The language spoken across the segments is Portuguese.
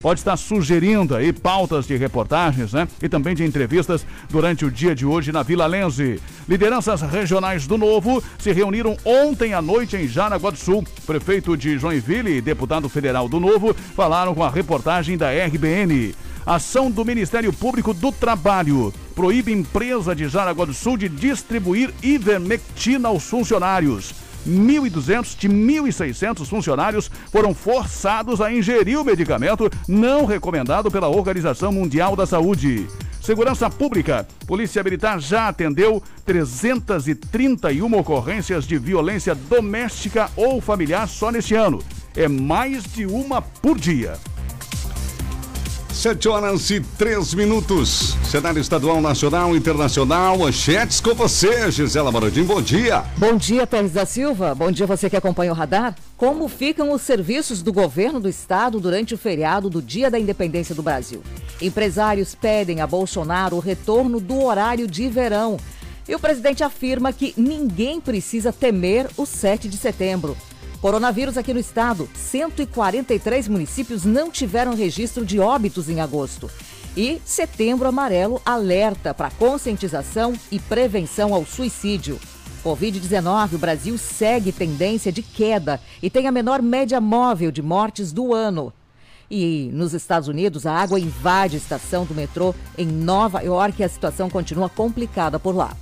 pode estar sugerindo aí pautas de reportagens, né? E também de entrevistas durante o dia de hoje na Vila Lenze. Lideranças regionais do Novo se reuniram ontem à noite em Jaraguá do Sul. Prefeito de Joinville e deputado federal do Novo falaram com a reportagem da RBN. Ação do Ministério Público do Trabalho proíbe empresa de Jaraguá do Sul de distribuir ivermectina aos funcionários. 1.200 de 1.600 funcionários foram forçados a ingerir o medicamento não recomendado pela Organização Mundial da Saúde. Segurança Pública. Polícia Militar já atendeu 331 ocorrências de violência doméstica ou familiar só neste ano. É mais de uma por dia. Sete horas e três minutos. Cenário estadual, nacional, internacional. Manchetes com você, Gisela Moradim. Bom dia. Bom dia, Pérez da Silva. Bom dia, você que acompanha o radar. Como ficam os serviços do governo do estado durante o feriado do Dia da Independência do Brasil? Empresários pedem a Bolsonaro o retorno do horário de verão. E o presidente afirma que ninguém precisa temer o 7 de setembro. Coronavírus aqui no estado. 143 municípios não tiveram registro de óbitos em agosto. E Setembro Amarelo alerta para conscientização e prevenção ao suicídio. Covid-19, o Brasil segue tendência de queda e tem a menor média móvel de mortes do ano. E nos Estados Unidos, a água invade a estação do metrô em Nova York e a situação continua complicada por lá.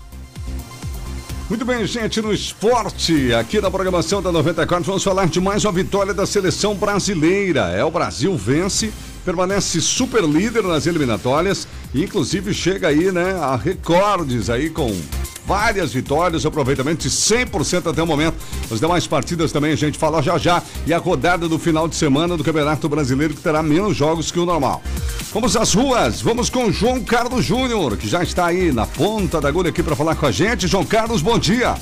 Muito bem, gente, no esporte, aqui na programação da 94, vamos falar de mais uma vitória da seleção brasileira. É, o Brasil vence, permanece super líder nas eliminatórias, e inclusive chega aí, né, a recordes aí com várias vitórias, aproveitamento de 100% até o momento. As demais partidas também a gente fala já já. E a rodada do final de semana do Campeonato Brasileiro que terá menos jogos que o normal. Vamos às ruas, vamos com João Carlos Júnior, que já está aí na ponta da agulha aqui para falar com a gente. João Carlos, bom dia.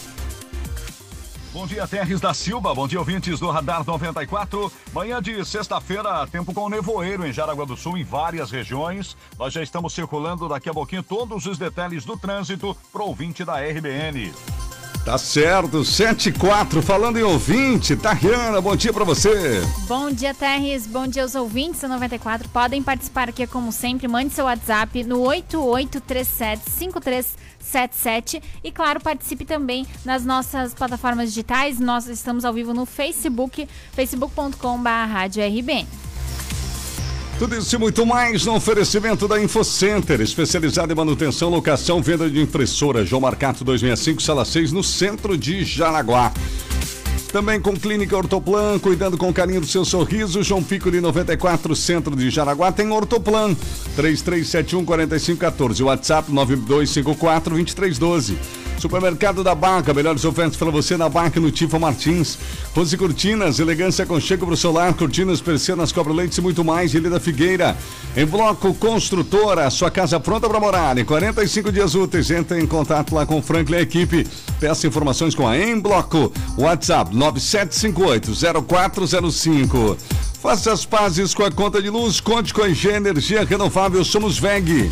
Bom dia, Terres da Silva. Bom dia, ouvintes do Radar 94. Manhã de sexta-feira, tempo com nevoeiro em Jaraguá do Sul, em várias regiões. Nós já estamos circulando daqui a pouquinho todos os detalhes do trânsito pro ouvinte da RBN. Tá certo, 74, falando em ouvinte, Tariana, bom dia para você. Bom dia, Terres, bom dia aos ouvintes da 94. Podem participar aqui, como sempre, mande seu WhatsApp no 8837 77 e claro, participe também nas nossas plataformas digitais. Nós estamos ao vivo no Facebook, facebook.com/rbn. Tudo isso e muito mais no oferecimento da InfoCenter, especializada em manutenção, locação, venda de impressora. João Marcato 265, sala 6, no centro de Jaraguá. Também com Clínica Ortoplan, cuidando com carinho do seu sorriso. João Piccoli 94, centro de Jaraguá, tem Ortoplan. 3371 4514. WhatsApp 9254 2312. Supermercado da Barca, melhores ofertas para você na Barca no Tifa Martins. Rose Cortinas, elegância com chego pro solar, cortinas, persianas, cobre-leites e muito mais. Ilha da Figueira. Em Bloco Construtora, sua casa pronta para morar. Em 45 dias úteis, entre em contato lá com o Franklin e a equipe. Peça informações com a Em Bloco. WhatsApp 9758-0405. Faça as pazes com a conta de luz, conte com a EG Energia Renovável, somos VEG.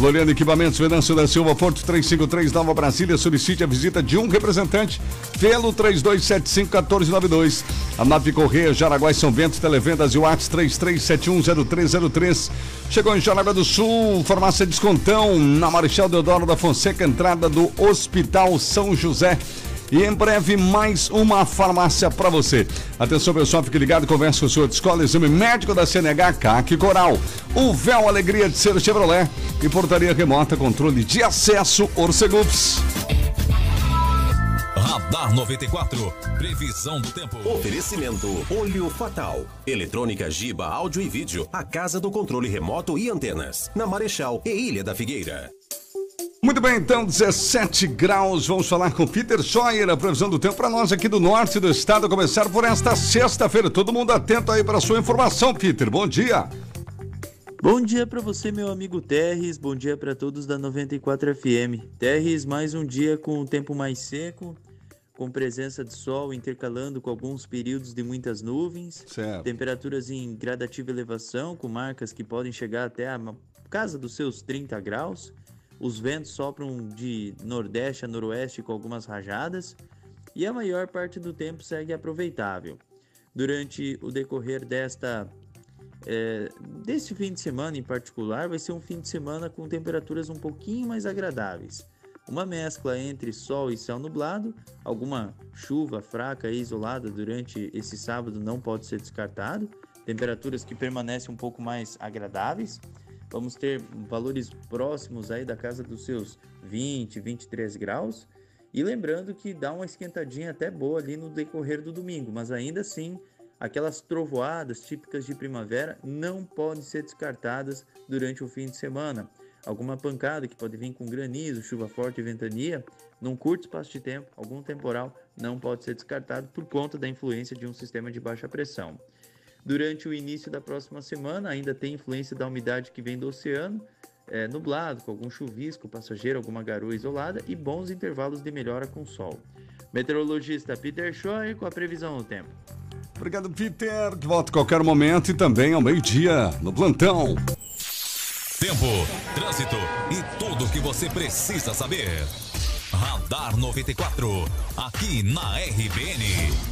Floriano Equipamentos, Venâncio da Silva, Porto 353, Nova Brasília, solicite a visita de um representante pelo 3275-1492. A Nave Correia, Jaraguá e São Bento, Televendas e Whats 33710303. Chegou em Jaraguá do Sul, farmácia Descontão, na Marechal Deodoro da Fonseca, entrada do Hospital São José. E em breve, mais uma farmácia para você. Atenção, pessoal, fique ligado, converse com o senhor de escola, exame médico da CNH, CAC Coral. O véu Alegria de Ser Chevrolet e portaria remota, controle de acesso, Orcegups. Radar 94, previsão do tempo. Oferecimento Olho Fatal. Eletrônica Giba, áudio e vídeo. A casa do controle remoto e antenas. Na Marechal e Ilha da Figueira. Muito bem, então, 17 graus. Vamos falar com Peter Scheuer, a previsão do tempo para nós aqui do norte do estado, começar por esta sexta-feira. Todo mundo atento aí para a sua informação, Peter. Bom dia. Bom dia para você, meu amigo Terres. Bom dia para todos da 94 FM. Terres, mais um dia com o tempo mais seco, com presença de sol intercalando com alguns períodos de muitas nuvens. Certo. Temperaturas em gradativa elevação, com marcas que podem chegar até a casa dos seus 30 graus. Os ventos sopram de nordeste a noroeste com algumas rajadas e a maior parte do tempo segue aproveitável. Durante o decorrer desta é, fim de semana em particular, vai ser um fim de semana com temperaturas um pouquinho mais agradáveis. Uma mescla entre sol e céu nublado, alguma chuva fraca e isolada durante esse sábado não pode ser descartado, temperaturas que permanecem um pouco mais agradáveis. Vamos ter valores próximos aí da casa dos seus 20, 23 graus. E lembrando que dá uma esquentadinha até boa ali no decorrer do domingo, mas ainda assim Aquelas trovoadas típicas de primavera não podem ser descartadas durante o fim de semana. Alguma pancada que pode vir com granizo, chuva forte e ventania, num curto espaço de tempo, algum temporal, não pode ser descartado por conta da influência de um sistema de baixa pressão. Durante o início da próxima semana, ainda tem influência da umidade que vem do oceano, é, nublado, com algum chuvisco passageiro, alguma garoa isolada e bons intervalos de melhora com sol. Meteorologista Peter Schor com a previsão do tempo. Obrigado, Peter. De volta a qualquer momento e também ao meio-dia no plantão. Tempo, trânsito e tudo o que você precisa saber. Radar 94, aqui na RBN.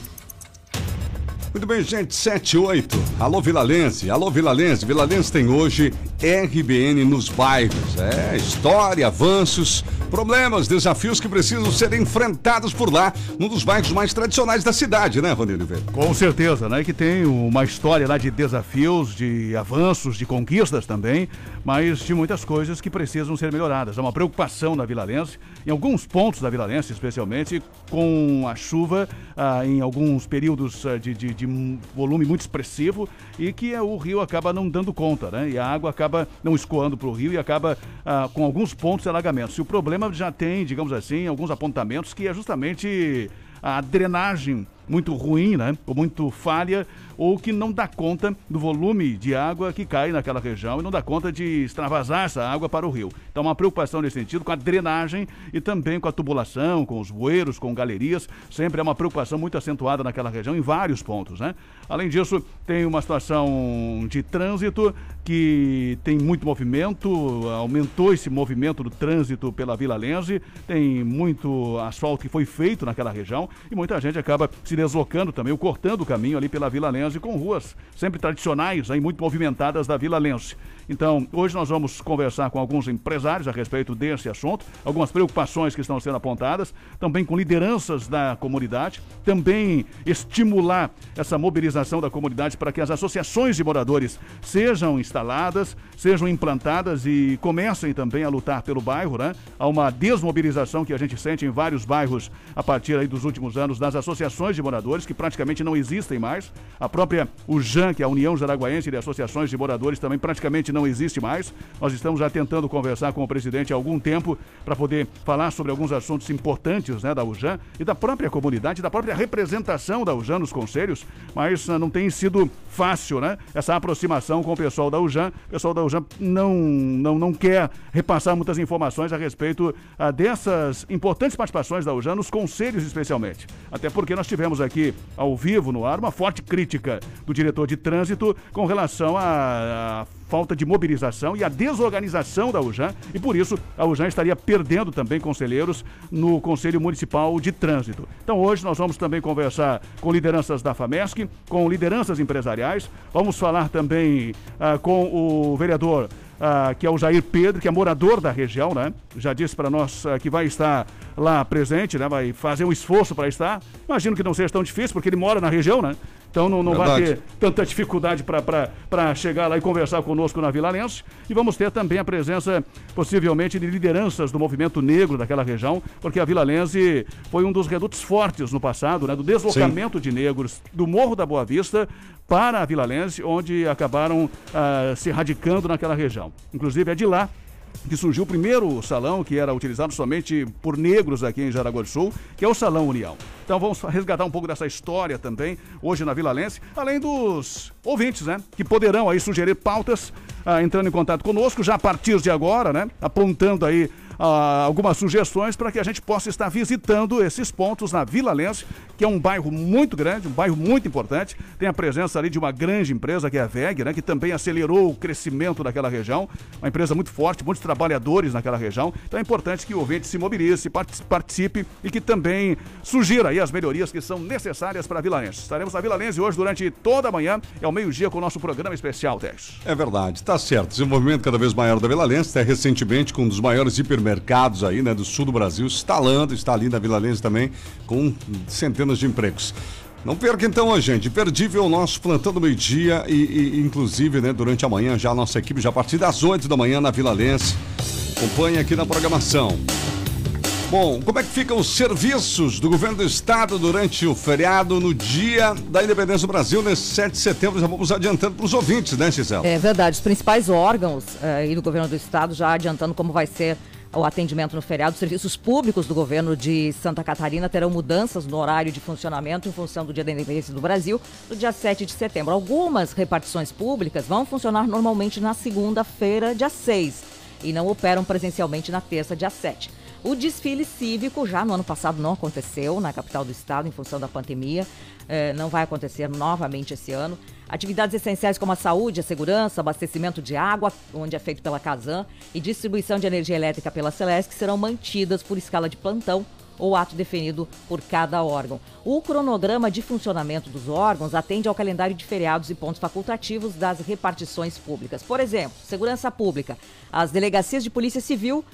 Muito bem, gente, 78. Alô, Vilalense. Alô, Vilalense. Vilalense tem hoje RBN nos bairros. É, história, avanços, problemas, desafios que precisam ser enfrentados por lá, num dos bairros mais tradicionais da cidade, né, Oliveira? Com certeza, né? Que tem uma história lá de desafios, de avanços, de conquistas também, mas de muitas coisas que precisam ser melhoradas. Há uma preocupação na Vilalense, em alguns pontos da Vilalense, especialmente com a chuva, ah, em alguns períodos ah, de, de, de volume muito expressivo e que o rio acaba não dando conta, né? E a água acaba acaba não escoando para o rio e acaba ah, com alguns pontos de alagamento. Se o problema já tem, digamos assim, alguns apontamentos que é justamente a drenagem muito ruim, né? Ou muito falha, ou que não dá conta do volume de água que cai naquela região e não dá conta de extravasar essa água para o rio. Então, uma preocupação nesse sentido com a drenagem e também com a tubulação, com os bueiros, com galerias. Sempre é uma preocupação muito acentuada naquela região, em vários pontos, né? Além disso, tem uma situação de trânsito que tem muito movimento, aumentou esse movimento do trânsito pela Vila Lense, tem muito asfalto que foi feito naquela região e muita gente acaba se deslocando também, cortando o caminho ali pela Vila Lense com ruas sempre tradicionais, aí, muito movimentadas da Vila Lense. Então, hoje nós vamos conversar com alguns empresários a respeito desse assunto, algumas preocupações que estão sendo apontadas, também com lideranças da comunidade, também estimular essa mobilização da comunidade para que as associações de moradores sejam instaladas, sejam implantadas e comecem também a lutar pelo bairro, né? Há uma desmobilização que a gente sente em vários bairros a partir aí dos últimos anos das associações de moradores que praticamente não existem mais. A própria UJAN, que é a União Jaraguaense de Associações de Moradores, também praticamente não não existe mais. Nós estamos já tentando conversar com o presidente há algum tempo para poder falar sobre alguns assuntos importantes né, da UJAN e da própria comunidade, da própria representação da UJAN nos conselhos, mas uh, não tem sido fácil né, essa aproximação com o pessoal da UJAN. O pessoal da UJAN não, não, não quer repassar muitas informações a respeito uh, dessas importantes participações da UJAN nos conselhos, especialmente. Até porque nós tivemos aqui, ao vivo, no ar, uma forte crítica do diretor de trânsito com relação a falta de mobilização e a desorganização da UJAN e por isso a UJAN estaria perdendo também conselheiros no Conselho Municipal de Trânsito. Então hoje nós vamos também conversar com lideranças da FAMESC, com lideranças empresariais, vamos falar também ah, com o vereador ah, que é o Jair Pedro, que é morador da região, né? Já disse para nós ah, que vai estar lá presente, né? Vai fazer um esforço para estar. Imagino que não seja tão difícil, porque ele mora na região, né? Então não, não vai ter tanta dificuldade para chegar lá e conversar conosco na Vila Lenço. E vamos ter também a presença, possivelmente, de lideranças do movimento negro daquela região, porque a Vila Lense foi um dos redutos fortes no passado, né, do deslocamento Sim. de negros do Morro da Boa Vista para a Vila Lense, onde acabaram ah, se radicando naquela região. Inclusive é de lá que surgiu o primeiro salão que era utilizado somente por negros aqui em Jaraguá do Sul, que é o Salão União. Então vamos resgatar um pouco dessa história também hoje na Vila Lense, além dos ouvintes, né, que poderão aí sugerir pautas, ah, entrando em contato conosco já a partir de agora, né, apontando aí ah, algumas sugestões para que a gente possa estar visitando esses pontos na Vila Lense, que é um bairro muito grande, um bairro muito importante. Tem a presença ali de uma grande empresa, que é a VEG, né, que também acelerou o crescimento daquela região. Uma empresa muito forte, muitos trabalhadores naquela região. Então é importante que o ouvinte se mobilize, participe e que também sugira aí as melhorias que são necessárias para a Vila Lense. Estaremos na Vila Lense hoje durante toda a manhã, é ao meio-dia com o nosso programa especial, Tex. É verdade, tá certo. Desenvolvimento cada vez maior da Vila Lense, até recentemente com um dos maiores hipermercados aí, né, do sul do Brasil, instalando, está ali na Vila Lense também, com centenas de empregos. Não perca então, gente. Imperdível o nosso plantão do meio-dia e, e, inclusive, né, durante a manhã já a nossa equipe já a partir das 8 da manhã na Vila Lense. Acompanhe aqui na programação. Bom, como é que ficam os serviços do governo do estado durante o feriado no dia da independência do Brasil, nesse 7 de setembro? Já vamos adiantando para os ouvintes, né, Gisela? É verdade. Os principais órgãos aí do governo do estado já adiantando como vai ser o atendimento no feriado. Os serviços públicos do governo de Santa Catarina terão mudanças no horário de funcionamento em função do Dia da Independência do Brasil, no dia 7 de setembro. Algumas repartições públicas vão funcionar normalmente na segunda-feira, dia 6, e não operam presencialmente na terça, dia 7. O desfile cívico já no ano passado não aconteceu na capital do estado em função da pandemia, eh, não vai acontecer novamente esse ano. Atividades essenciais como a saúde, a segurança, abastecimento de água, onde é feito pela Casan, e distribuição de energia elétrica pela Celesc serão mantidas por escala de plantão ou ato definido por cada órgão. O cronograma de funcionamento dos órgãos atende ao calendário de feriados e pontos facultativos das repartições públicas. Por exemplo, segurança pública. As delegacias de polícia civil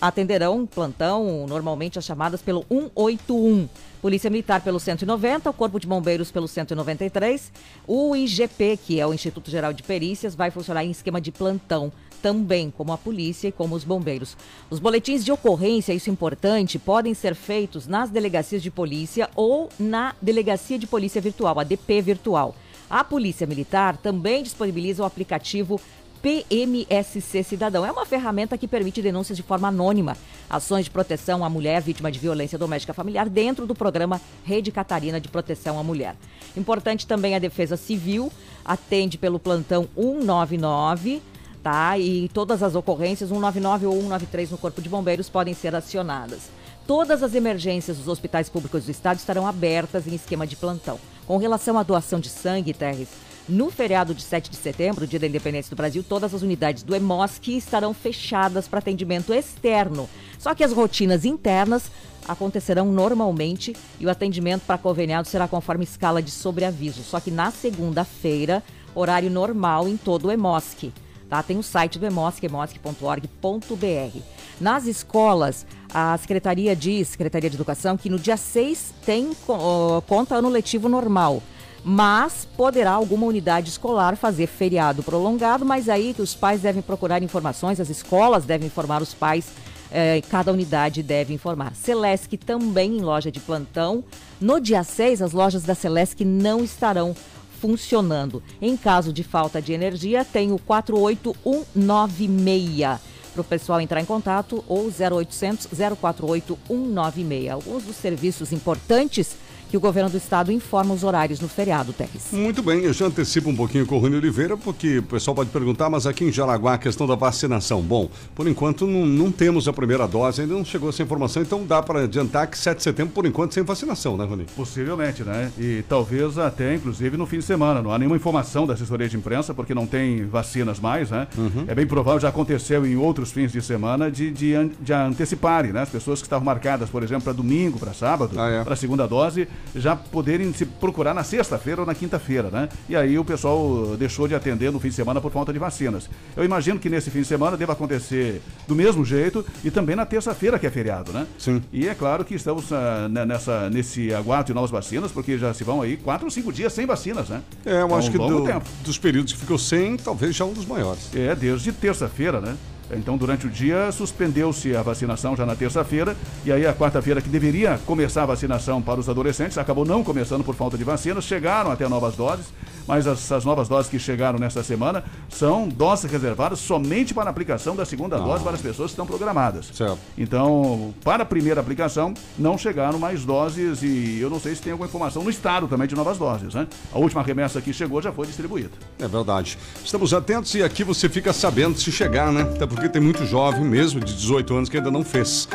atenderão plantão, normalmente as chamadas pelo 181. Polícia Militar pelo 190, o Corpo de Bombeiros pelo 193. O IGP, que é o Instituto Geral de Perícias, vai funcionar em esquema de plantão também, como a polícia e como os bombeiros. Os boletins de ocorrência, isso é importante, podem ser feitos nas delegacias de polícia ou na Delegacia de Polícia Virtual, a DP Virtual. A Polícia Militar também disponibiliza o aplicativo PMSC Cidadão. É uma ferramenta que permite denúncias de forma anônima, ações de proteção à mulher vítima de violência doméstica familiar dentro do programa Rede Catarina de Proteção à Mulher. Importante também a Defesa Civil, atende pelo plantão 199 tá? E todas as ocorrências 199 ou 193 no Corpo de Bombeiros podem ser acionadas. Todas as emergências dos hospitais públicos do estado estarão abertas em esquema de plantão. Com relação à doação de sangue, Terres, no feriado de 7 de setembro, dia da independência do Brasil, todas as unidades do EMOSC estarão fechadas para atendimento externo. Só que as rotinas internas acontecerão normalmente e o atendimento para conveniado será conforme escala de sobreaviso. Só que na segunda-feira, horário normal em todo o EMOSC. Tá? Tem o site do EMOSC, emosc.org.br. Nas escolas, a Secretaria diz, Secretaria de Educação, que no dia 6 tem uh, conta ano letivo normal mas poderá alguma unidade escolar fazer feriado prolongado, mas aí que os pais devem procurar informações, as escolas devem informar os pais, eh, cada unidade deve informar. Celesc também em loja de plantão. No dia 6, as lojas da Celesc não estarão funcionando. Em caso de falta de energia, tem o 48196 para o pessoal entrar em contato ou 0800 048 196. Alguns dos serviços importantes que o governo do estado informa os horários no feriado, Teres. Muito bem, eu já antecipo um pouquinho com o Rony Oliveira, porque o pessoal pode perguntar, mas aqui em Jaraguá a questão da vacinação. Bom, por enquanto não, não temos a primeira dose, ainda não chegou essa informação, então dá para adiantar que 7 de setembro, por enquanto, sem vacinação, né, Rony? Possivelmente, né? E talvez até, inclusive, no fim de semana. Não há nenhuma informação da assessoria de imprensa, porque não tem vacinas mais, né? Uhum. É bem provável, já aconteceu em outros fins de semana, de, de, de anteciparem, né? As pessoas que estavam marcadas, por exemplo, para domingo, para sábado, ah, é. para a segunda dose, já poderem se procurar na sexta-feira ou na quinta-feira, né? E aí o pessoal deixou de atender no fim de semana por falta de vacinas. Eu imagino que nesse fim de semana deva acontecer do mesmo jeito e também na terça-feira, que é feriado, né? Sim. E é claro que estamos uh, nessa, nesse aguardo de novas vacinas, porque já se vão aí quatro ou cinco dias sem vacinas, né? É, eu acho um que do, dos períodos que ficou sem, talvez já um dos maiores. É, desde terça-feira, né? Então, durante o dia, suspendeu-se a vacinação já na terça-feira, e aí a quarta-feira, que deveria começar a vacinação para os adolescentes, acabou não começando por falta de vacinas, chegaram até novas doses, mas as, as novas doses que chegaram nesta semana são doses reservadas somente para a aplicação da segunda ah. dose para as pessoas que estão programadas. Certo. Então, para a primeira aplicação, não chegaram mais doses, e eu não sei se tem alguma informação no estado também de novas doses, né? A última remessa que chegou já foi distribuída. É verdade. Estamos atentos e aqui você fica sabendo se chegar, né? Até porque tem muito jovem mesmo de 18 anos que ainda não fez.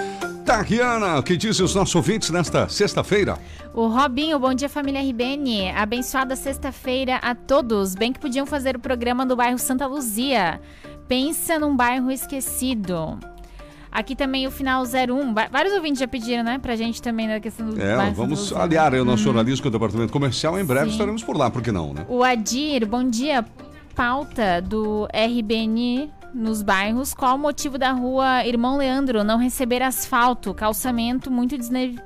Tariana, o que dizem os nossos ouvintes nesta sexta-feira? O Robinho, bom dia família RBN. Abençoada sexta-feira a todos. Bem que podiam fazer o programa do bairro Santa Luzia. Pensa num bairro esquecido. Aqui também o final 01. Va- Vários ouvintes já pediram, né? Pra gente também na questão do É, vamos aliar o nosso jornalismo com o departamento comercial. Em breve Sim. estaremos por lá, por que não, né? O Adir, bom dia. Pauta do RBN nos bairros. Qual o motivo da rua Irmão Leandro não receber asfalto? Calçamento muito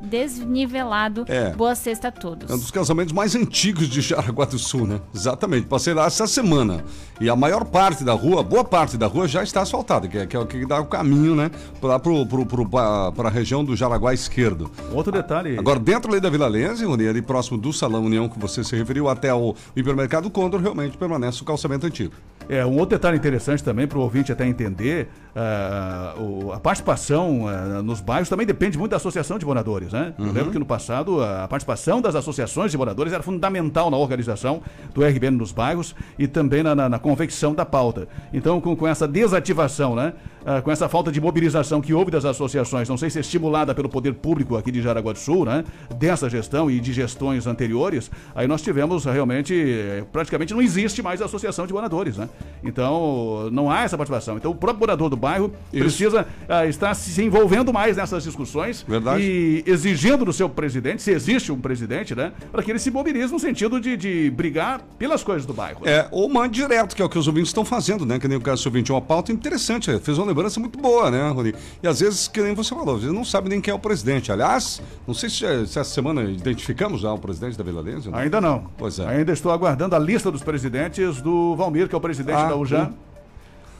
desnivelado. É. Boa sexta a todos. É um dos casamentos mais antigos de Jaraguá do Sul, né? Exatamente. Passei lá essa semana. E a maior parte da rua, boa parte da rua já está asfaltada, que é, que é o que dá o caminho, né? Lá pro, pro, pro, para a região do Jaraguá esquerdo. Outro detalhe. Agora, dentro ali da Vila Lense, ali próximo do Salão União que você se referiu, até o hipermercado Condor, realmente permanece o calçamento antigo. É, um outro detalhe interessante também para o ouvinte até entender, ah, o- a participação ah, nos bairros também depende muito da associação de moradores, né? Eu lembro que no passado a participação das associações de moradores era fundamental na organização do RBN nos bairros e também na, na, na convecção da pauta. Então, com, com essa desativação, né? Ah, com essa falta de mobilização que houve das associações, não sei se estimulada pelo poder público aqui de Jaraguá do Sul, né? Dessa gestão e de gestões anteriores, aí nós tivemos realmente, eh, praticamente não existe mais associação de moradores, né? Então, não há essa participação. Então, o próprio morador do bairro Isso. precisa ah, estar se envolvendo mais nessas discussões Verdade. e exigindo do seu presidente, se existe um presidente, né? Para que ele se mobilize no sentido de, de brigar pelas coisas do bairro. É, ou mande direto, que é o que os ouvintes estão fazendo, né? Que nem o caso do ouvinte, uma pauta interessante, fez uma lembrança muito boa, né, Rony? E às vezes, que nem você falou, às vezes não sabe nem quem é o presidente. Aliás, não sei se, se essa semana identificamos já o presidente da Vila Lense. né? Ainda não. Pois é. Ainda estou aguardando a lista dos presidentes do Valmir, que é o presidente Ah, da UJA. hum.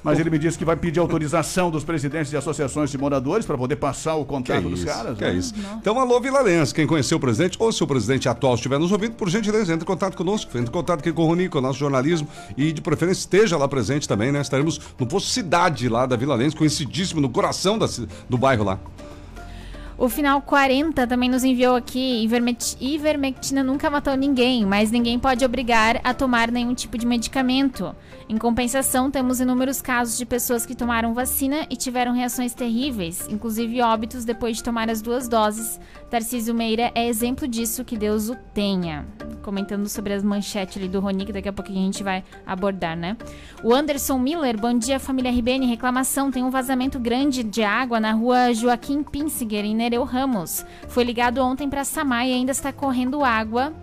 Mas ele me disse que vai pedir autorização dos presidentes de associações de moradores para poder passar o Que é contato dos caras. que né? é isso. Então, alô, Vilalense, quem conheceu o presidente, ou se o presidente atual estiver nos ouvindo, por gentileza, entre em contato conosco, entre em contato aqui com o Rony, com o nosso jornalismo, e de preferência esteja lá presente também, né? Estaremos no posto Cidade lá da Vila Lense, conhecidíssimo, no coração da do bairro lá. O final 40 também nos enviou aqui: Ivermec- ivermectina nunca matou ninguém, mas ninguém pode obrigar a tomar nenhum tipo de medicamento. Em compensação, temos inúmeros casos de pessoas que tomaram vacina e tiveram reações terríveis, inclusive óbitos depois de tomar as duas doses. Tarcísio Meira é exemplo disso, que Deus o tenha. Comentando sobre as manchetes ali do que daqui a pouquinho a gente vai abordar, né? O Anderson Miller, bom dia família RBN, reclamação, tem um vazamento grande de água na rua Joaquim Pinsiger, em Nereu Ramos. Foi ligado ontem para Samai e ainda está correndo água.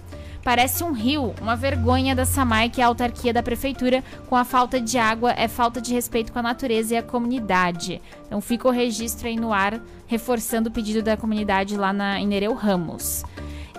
Parece um rio, uma vergonha da Samai, que é a autarquia da prefeitura, com a falta de água, é falta de respeito com a natureza e a comunidade. Então fica o registro aí no ar, reforçando o pedido da comunidade lá na Nereu Ramos.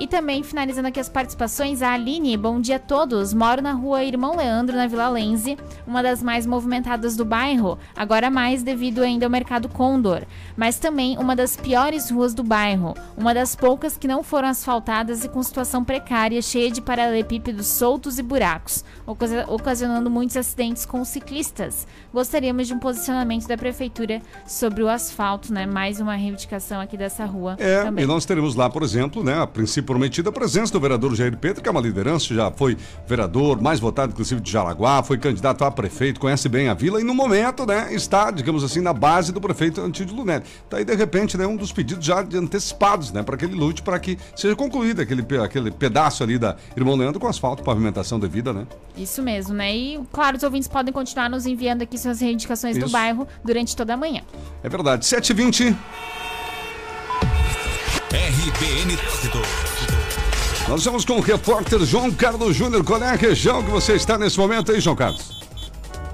E também, finalizando aqui as participações, a Aline, bom dia a todos. Moro na rua Irmão Leandro, na Vila Lense, uma das mais movimentadas do bairro, agora mais devido ainda ao mercado Condor, mas também uma das piores ruas do bairro, uma das poucas que não foram asfaltadas e com situação precária, cheia de paralelepípedos soltos e buracos, ocasi- ocasionando muitos acidentes com ciclistas. Gostaríamos de um posicionamento da prefeitura sobre o asfalto, né? Mais uma reivindicação aqui dessa rua É, também. e nós teremos lá, por exemplo, né, a princípio prometida, a presença do vereador Jair Pedro, que é uma liderança, já foi vereador, mais votado, inclusive, de Jaraguá, foi candidato a prefeito, conhece bem a vila e, no momento, né, está, digamos assim, na base do prefeito Antídio Lunelli. Tá aí, de repente, né, um dos pedidos já de antecipados, né, para que ele lute para que seja concluído aquele, aquele pedaço ali da Irmão Leandro com asfalto, pavimentação devida, né? Isso mesmo, né? E, claro, os ouvintes podem continuar nos enviando aqui suas reivindicações do Isso. bairro durante toda a manhã. É verdade. 7h20, RBN Trânsito. Nós estamos com o repórter João Carlos Júnior. Qual é a região que você está nesse momento aí, João Carlos?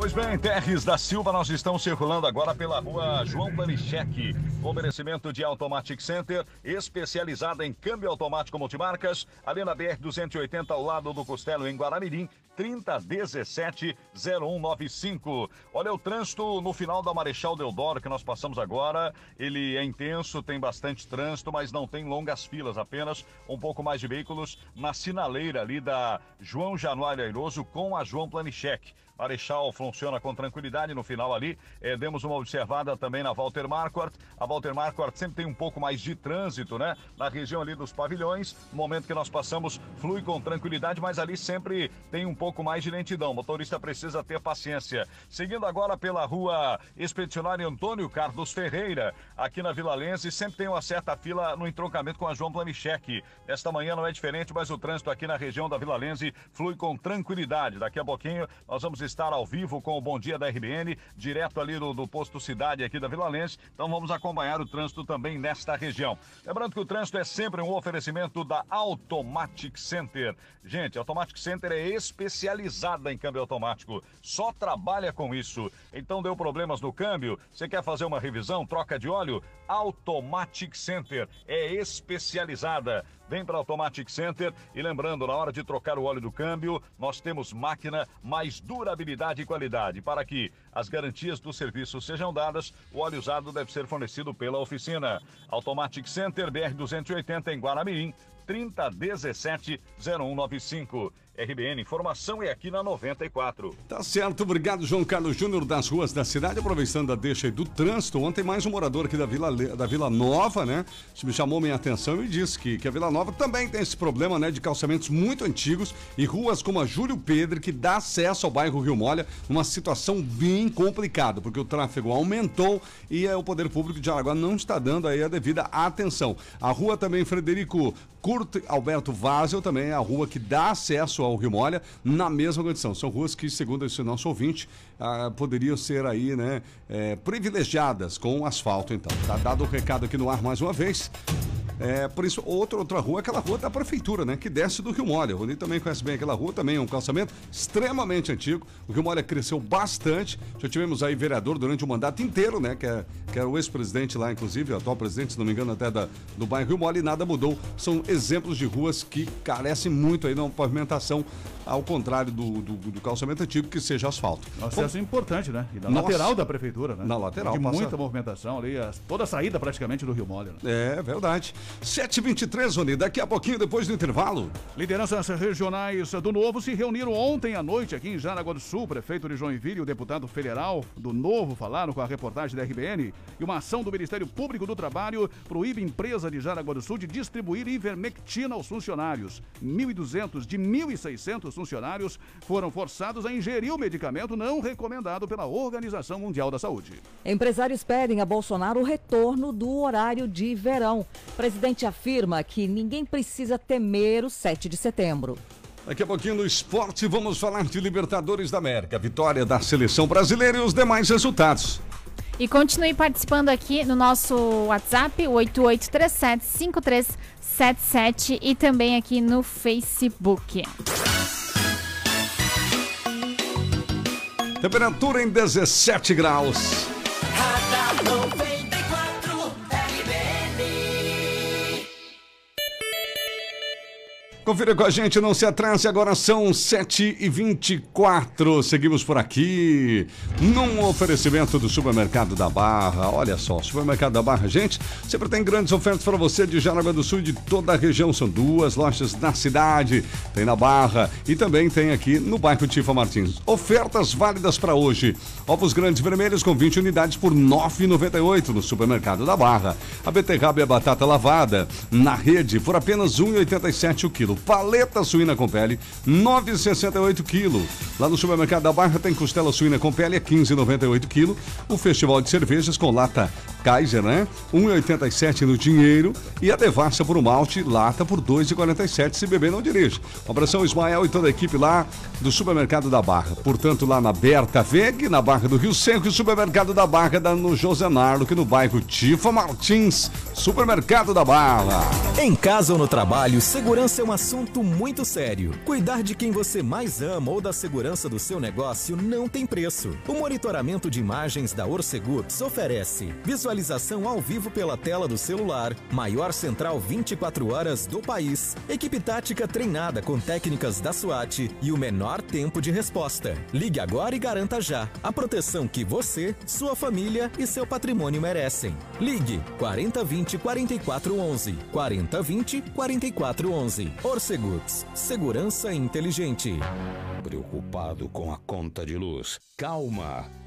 Pois bem, Terres da Silva, nós estamos circulando agora pela rua João Panichek. Oferecimento de Automatic Center, especializada em câmbio automático multimarcas, ali na BR-280, ao lado do Costelo, em Guaramirim, 3017-0195. Olha, o trânsito no final da Marechal Deodoro, que nós passamos agora, ele é intenso, tem bastante trânsito, mas não tem longas filas, apenas um pouco mais de veículos na sinaleira ali da João Januário Airoso com a João Planichek. Marechal funciona com tranquilidade no final ali. Eh, demos uma observada também na Walter Marquardt. A Walter Marquardt sempre tem um pouco mais de trânsito, né? Na região ali dos pavilhões. No momento que nós passamos, flui com tranquilidade, mas ali sempre tem um pouco mais de lentidão. O motorista precisa ter paciência. Seguindo agora pela rua Expedicionário Antônio Carlos Ferreira, aqui na Vila Lense, sempre tem uma certa fila no entroncamento com a João Planicheque. Esta manhã não é diferente, mas o trânsito aqui na região da Vila Lense flui com tranquilidade. Daqui a pouquinho nós vamos estar ao vivo com o Bom Dia da RBN, direto ali do, do posto Cidade aqui da Vila Lense. Então vamos acompanhar o trânsito também nesta região. Lembrando que o trânsito é sempre um oferecimento da Automatic Center. Gente, a Automatic Center é especializada em câmbio automático. Só trabalha com isso. Então deu problemas no câmbio? Você quer fazer uma revisão, troca de óleo? Automatic Center é especializada. Vem para Automatic Center e lembrando, na hora de trocar o óleo do câmbio, nós temos máquina mais durabilidade e qualidade. Para que as garantias do serviço sejam dadas, o óleo usado deve ser fornecido pela oficina. Automatic Center BR 280 em Guaramirim, 3017 0195. RBN Informação é aqui na 94. Tá certo, obrigado João Carlos Júnior das ruas da cidade, aproveitando a deixa aí do trânsito. Ontem mais um morador aqui da Vila, da Vila Nova, né? Me chamou minha atenção e disse que, que a Vila Nova também tem esse problema, né? De calçamentos muito antigos e ruas como a Júlio Pedro, que dá acesso ao bairro Rio Molha, numa situação bem complicada, porque o tráfego aumentou e é, o poder público de Araguá não está dando aí a devida atenção. A rua também Frederico Curto Alberto Vazel também é a rua que dá acesso ao Rio Molha na mesma condição. São ruas que, segundo esse nosso ouvinte, ah, poderiam ser aí, né, é, privilegiadas com asfalto, então. Tá dado o recado aqui no ar mais uma vez. É, por isso, outra, outra rua, aquela rua da prefeitura, né? Que desce do Rio Molha. O Rony também conhece bem aquela rua, também é um calçamento extremamente antigo. O Rio Molha cresceu bastante. Já tivemos aí vereador durante o mandato inteiro, né? Que, é, que era o ex-presidente lá, inclusive, o atual presidente, se não me engano, até da, do bairro Rio Molha, e nada mudou. São exemplos de ruas que carecem muito aí na pavimentação, ao contrário do, do, do calçamento antigo, que seja asfalto. Um acesso importante, né? E na Nossa. lateral da prefeitura, né? Na lateral, De passa- muita movimentação ali, toda a saída praticamente do Rio Molha. Né? É verdade. 7h23, Rony, daqui a pouquinho, depois do intervalo. Lideranças regionais do Novo se reuniram ontem à noite aqui em Jaraguá do Sul. O prefeito de Joinville e o deputado federal do Novo falaram com a reportagem da RBN e uma ação do Ministério Público do Trabalho proíbe empresa de Jaraguá do Sul de distribuir ivermectina aos funcionários. 1.200 de 1.600 funcionários foram forçados a ingerir o medicamento não recomendado pela Organização Mundial da Saúde. Empresários pedem a Bolsonaro o retorno do horário de verão. O presidente afirma que ninguém precisa temer o 7 de setembro. Daqui a pouquinho no esporte vamos falar de Libertadores da América, vitória da seleção brasileira e os demais resultados. E continue participando aqui no nosso WhatsApp, 8837-5377 e também aqui no Facebook. Temperatura em 17 graus. Confira com a gente, não se atrase, agora são 7h24. Seguimos por aqui, num oferecimento do Supermercado da Barra. Olha só, Supermercado da Barra, gente, sempre tem grandes ofertas para você de Jaraguá do Sul e de toda a região. São duas lojas na cidade, tem na Barra e também tem aqui no bairro Tifa Martins. Ofertas válidas para hoje. Ovos grandes vermelhos com 20 unidades por R$ 9,98 no Supermercado da Barra. A beterraba e a batata lavada na rede por apenas R$ 1,87 o quilo. Paleta suína com pele, R$ 9,68 quilo. Lá no Supermercado da Barra tem costela suína com pele R$ 15,98 quilo. O Festival de Cervejas com lata Kaiser, né? R$ 1,87 no dinheiro. E a Devassa por um malte, lata por R$ 2,47 se beber não dirige. Um abração Ismael e toda a equipe lá do Supermercado da Barra. Portanto, lá na Berta Veg, na Barra do Rio Seco e Supermercado da Barra da, no José Nardo, que no bairro Tifa Martins. Supermercado da Barra. Em casa ou no trabalho, segurança é um assunto muito sério. Cuidar de quem você mais ama ou da segurança do seu negócio não tem preço. O monitoramento de imagens da Orcegups oferece visualização visualização ao vivo pela tela do celular, maior central 24 horas do país, equipe tática treinada com técnicas da SWAT e o menor tempo de resposta. Ligue agora e garanta já a proteção que você, sua família e seu patrimônio merecem. Ligue 4020 4411 4020 4411. Orceguts, segurança inteligente. Preocupado com a conta de luz? Calma!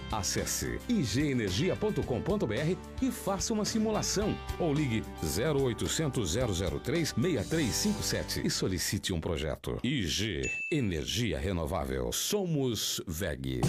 Acesse igenergia.com.br e faça uma simulação ou ligue 0800 003 6357 e solicite um projeto. IG Energia Renovável. Somos VEG.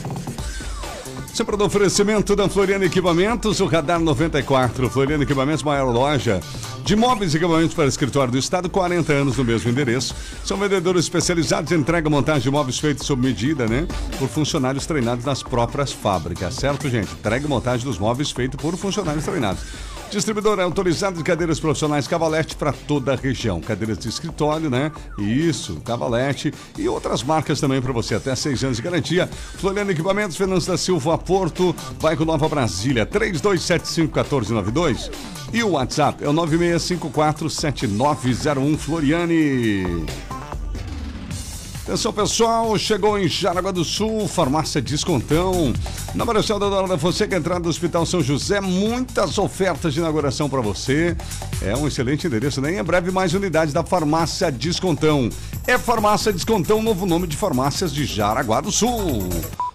Sempre do oferecimento da Floriana Equipamentos, o Radar 94. Floriana Equipamentos, maior loja de móveis e equipamentos para escritório do Estado, 40 anos no mesmo endereço. São vendedores especializados em entrega e montagem de móveis feitos sob medida, né? Por funcionários treinados nas próprias fábricas, certo, gente? Entrega e montagem dos móveis feito por funcionários treinados. Distribuidor autorizado de cadeiras profissionais Cavalete para toda a região. Cadeiras de escritório, né? Isso, Cavalete e outras marcas também para você. Até seis anos de garantia. Floriano Equipamentos, Fernandes da Silva, Porto, com Nova Brasília, 32751492. E o WhatsApp é o 96547901 Floriane. Atenção pessoal, chegou em Jaraguá do Sul, farmácia Descontão. Na Marechal da Dona da Fonseca, entrada do Hospital São José, muitas ofertas de inauguração para você. É um excelente endereço, né? E em breve mais unidades da farmácia Descontão. É Farmácia Descontão, novo nome de farmácias de Jaraguá do Sul.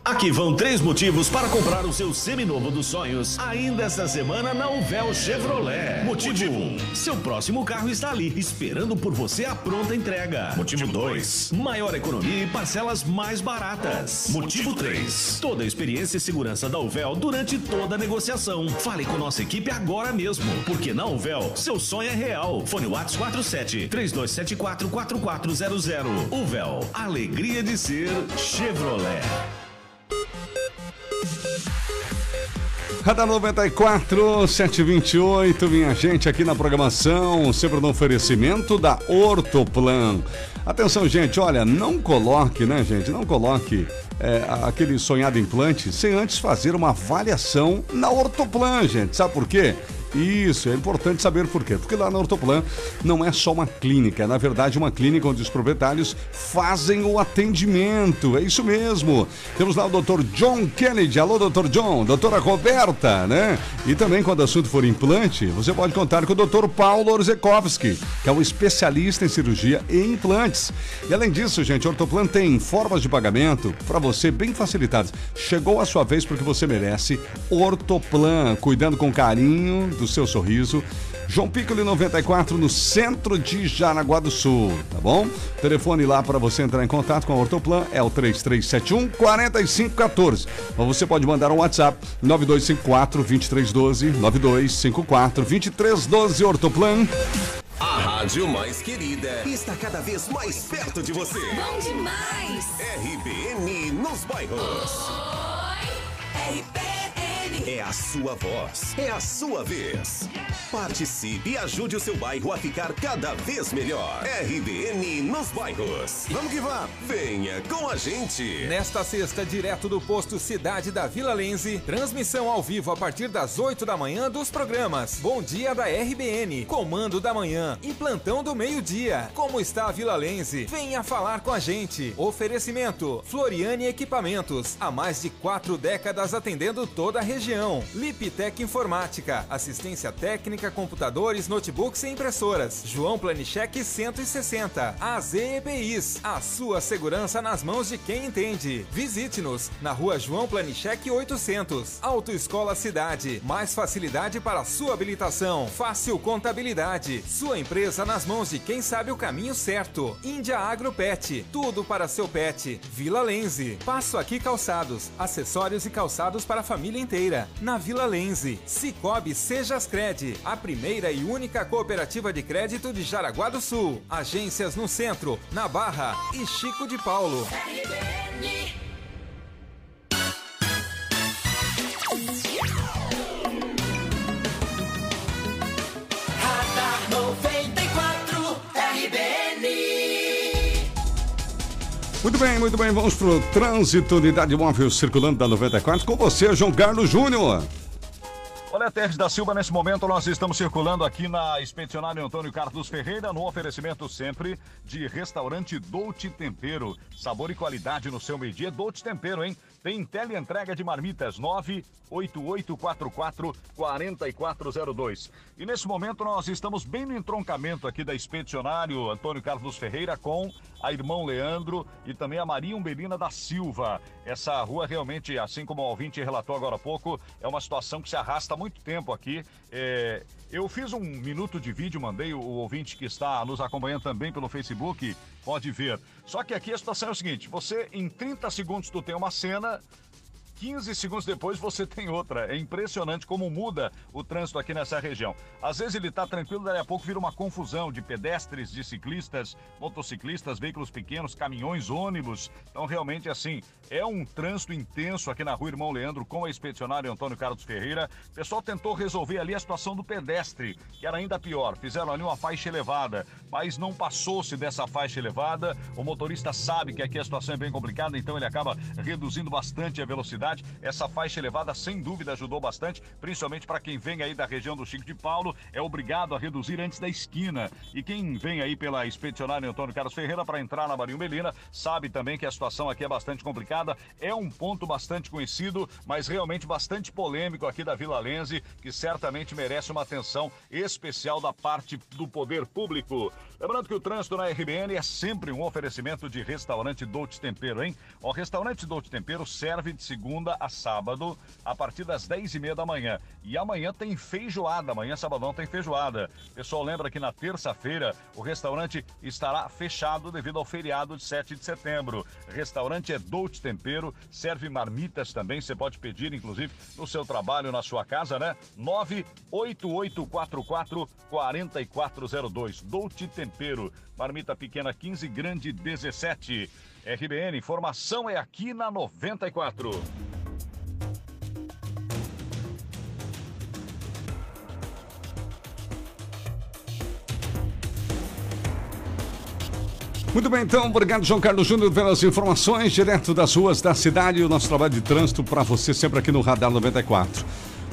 Aqui vão três motivos para comprar o seu seminovo dos sonhos ainda esta semana na Uvel Chevrolet. Motivo 1. Um, seu próximo carro está ali, esperando por você a pronta entrega. Motivo 2. Maior economia e parcelas mais baratas. Motivo 3. Toda a experiência e segurança da Uvel durante toda a negociação. Fale com nossa equipe agora mesmo, porque na Uvel, seu sonho é real. Fone Whats 47 3274 4400. Uvel, alegria de ser Chevrolet. Radar 94, 728, minha gente, aqui na programação, sempre no oferecimento da Ortoplan. Atenção, gente, olha, não coloque, né, gente, não coloque é, aquele sonhado implante sem antes fazer uma avaliação na Ortoplan, gente. Sabe por quê? Isso, é importante saber por quê. Porque lá na Ortoplan não é só uma clínica, é na verdade uma clínica onde os proprietários fazem o atendimento. É isso mesmo. Temos lá o Dr. John Kennedy. Alô, Dr. John, doutora Roberta, né? E também quando o assunto for implante, você pode contar com o Dr. Paulo Orzekowski, que é um especialista em cirurgia e implantes. E além disso, gente, a Ortoplan tem formas de pagamento para você bem facilitadas. Chegou a sua vez porque você merece Ortoplan, cuidando com carinho do seu sorriso. João Piccoli 94 no centro de Jaraguá do Sul, tá bom? Telefone lá para você entrar em contato com a Ortoplan é o 3371 4514. Ou você pode mandar um WhatsApp 9254 2312 9254 2312 Ortoplan. A rádio mais querida está cada vez mais perto de você. Bom demais! RBN nos bairros. RBN. É a sua voz, é a sua vez. Participe e ajude o seu bairro a ficar cada vez melhor. RBN nos bairros. Vamos que vamos! Venha com a gente! Nesta sexta, direto do posto Cidade da Vila Lense, transmissão ao vivo a partir das 8 da manhã dos programas Bom Dia da RBN, Comando da Manhã e Plantão do Meio-Dia. Como está a Vila Lense? Venha falar com a gente. Oferecimento: Floriane Equipamentos, há mais de quatro décadas atendendo toda a região. Liptec Informática, assistência técnica, computadores, notebooks e impressoras. João Planicheck 160. AZ EPIs, a sua segurança nas mãos de quem entende. Visite-nos na rua João Planicheck 800. Autoescola Cidade, mais facilidade para sua habilitação. Fácil Contabilidade, sua empresa nas mãos de quem sabe o caminho certo. Índia Agro Pet, tudo para seu pet. Vila Lenze, Passo Aqui Calçados, acessórios e calçados para a família inteira. Na Vila Lenze, Cicobi Sejascred, a primeira e única cooperativa de crédito de Jaraguá do Sul. Agências no centro, na Barra e Chico de Paulo. Radar Muito bem, muito bem. Vamos pro trânsito, unidade móvel circulando da 94. Com você, João Carlos Júnior. Olha, Teres da Silva, nesse momento nós estamos circulando aqui na Expedicionária Antônio Carlos Ferreira, no oferecimento sempre de restaurante Dolce Tempero. Sabor e qualidade no seu meio-dia, Dolce Tempero, hein? Tem teleentrega de marmitas 98844 4402. E nesse momento nós estamos bem no entroncamento aqui da Expedicionário Antônio Carlos Ferreira com a Irmão Leandro e também a Maria Umbelina da Silva. Essa rua realmente, assim como o ouvinte relatou agora há pouco, é uma situação que se arrasta há muito tempo aqui. É, eu fiz um minuto de vídeo, mandei o ouvinte que está nos acompanhando também pelo Facebook, pode ver. Só que aqui a situação é o seguinte: você em 30 segundos tu tem uma cena, 15 segundos depois você tem outra. É impressionante como muda o trânsito aqui nessa região. Às vezes ele está tranquilo, daí a pouco vira uma confusão de pedestres, de ciclistas, motociclistas, veículos pequenos, caminhões, ônibus. Então, realmente, assim, é um trânsito intenso aqui na rua Irmão Leandro com a expedicionária Antônio Carlos Ferreira. O pessoal tentou resolver ali a situação do pedestre, que era ainda pior. Fizeram ali uma faixa elevada, mas não passou-se dessa faixa elevada. O motorista sabe que aqui a situação é bem complicada, então ele acaba reduzindo bastante a velocidade essa faixa elevada, sem dúvida, ajudou bastante, principalmente para quem vem aí da região do Chico de Paulo, é obrigado a reduzir antes da esquina. E quem vem aí pela expedicionária Antônio Carlos Ferreira para entrar na Marinho Melina, sabe também que a situação aqui é bastante complicada. É um ponto bastante conhecido, mas realmente bastante polêmico aqui da Vila Lense, que certamente merece uma atenção especial da parte do poder público. Lembrando que o trânsito na RBN é sempre um oferecimento de restaurante Dolce Tempero, hein? O restaurante Dolce Tempero serve de segunda a sábado, a partir das 10 e meia da manhã. E amanhã tem feijoada, amanhã sabadão tem feijoada. Pessoal, lembra que na terça-feira o restaurante estará fechado devido ao feriado de 7 de setembro. Restaurante é Dolce Tempero, serve marmitas também, você pode pedir, inclusive, no seu trabalho, na sua casa, né? 98844 4402. Dolce Tempero, marmita pequena 15, grande 17. RBN, informação é aqui na 94. Muito bem, então, obrigado, João Carlos Júnior, pelas informações direto das ruas da cidade e o nosso trabalho de trânsito para você sempre aqui no Radar 94.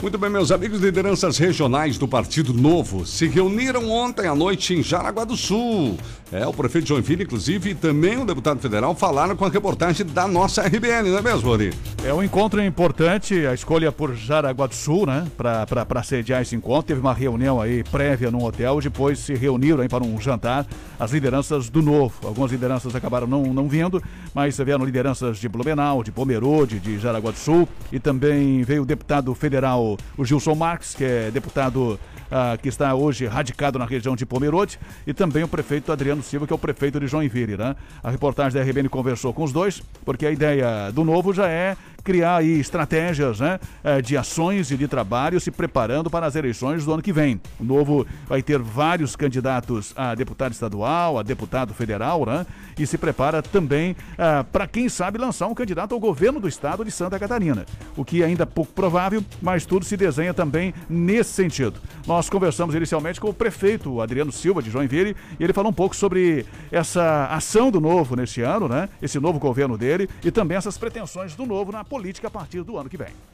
Muito bem, meus amigos, lideranças regionais do Partido Novo se reuniram ontem à noite em Jaraguá do Sul. É, o prefeito Joinville, inclusive, e também o deputado federal falaram com a reportagem da nossa RBN, não é mesmo, Ori? É um encontro importante, a escolha por Jaraguá do Sul, né, para sediar esse encontro. Teve uma reunião aí prévia num hotel, depois se reuniram aí para um jantar as lideranças do Novo. Algumas lideranças acabaram não, não vindo, mas vieram lideranças de Blumenau, de Pomerode, de Jaraguá do Sul e também veio o deputado federal o Gilson Marques, que é deputado ah, que está hoje radicado na região de Pomerode, e também o prefeito Adriano Silva, que é o prefeito de Joinville. Né? A reportagem da RBN conversou com os dois, porque a ideia do novo já é criar aí estratégias né, eh, de ações e de trabalho se preparando para as eleições do ano que vem. O novo vai ter vários candidatos a deputado estadual, a deputado federal, né? E se prepara também ah, para, quem sabe, lançar um candidato ao governo do estado de Santa Catarina. O que é ainda pouco provável, mas tudo se desenha também nesse sentido. Nós conversamos inicialmente com o prefeito Adriano Silva de Joinville e ele falou um pouco sobre essa ação do novo neste ano, né? Esse novo governo dele e também essas pretensões do novo na política a partir do ano que vem.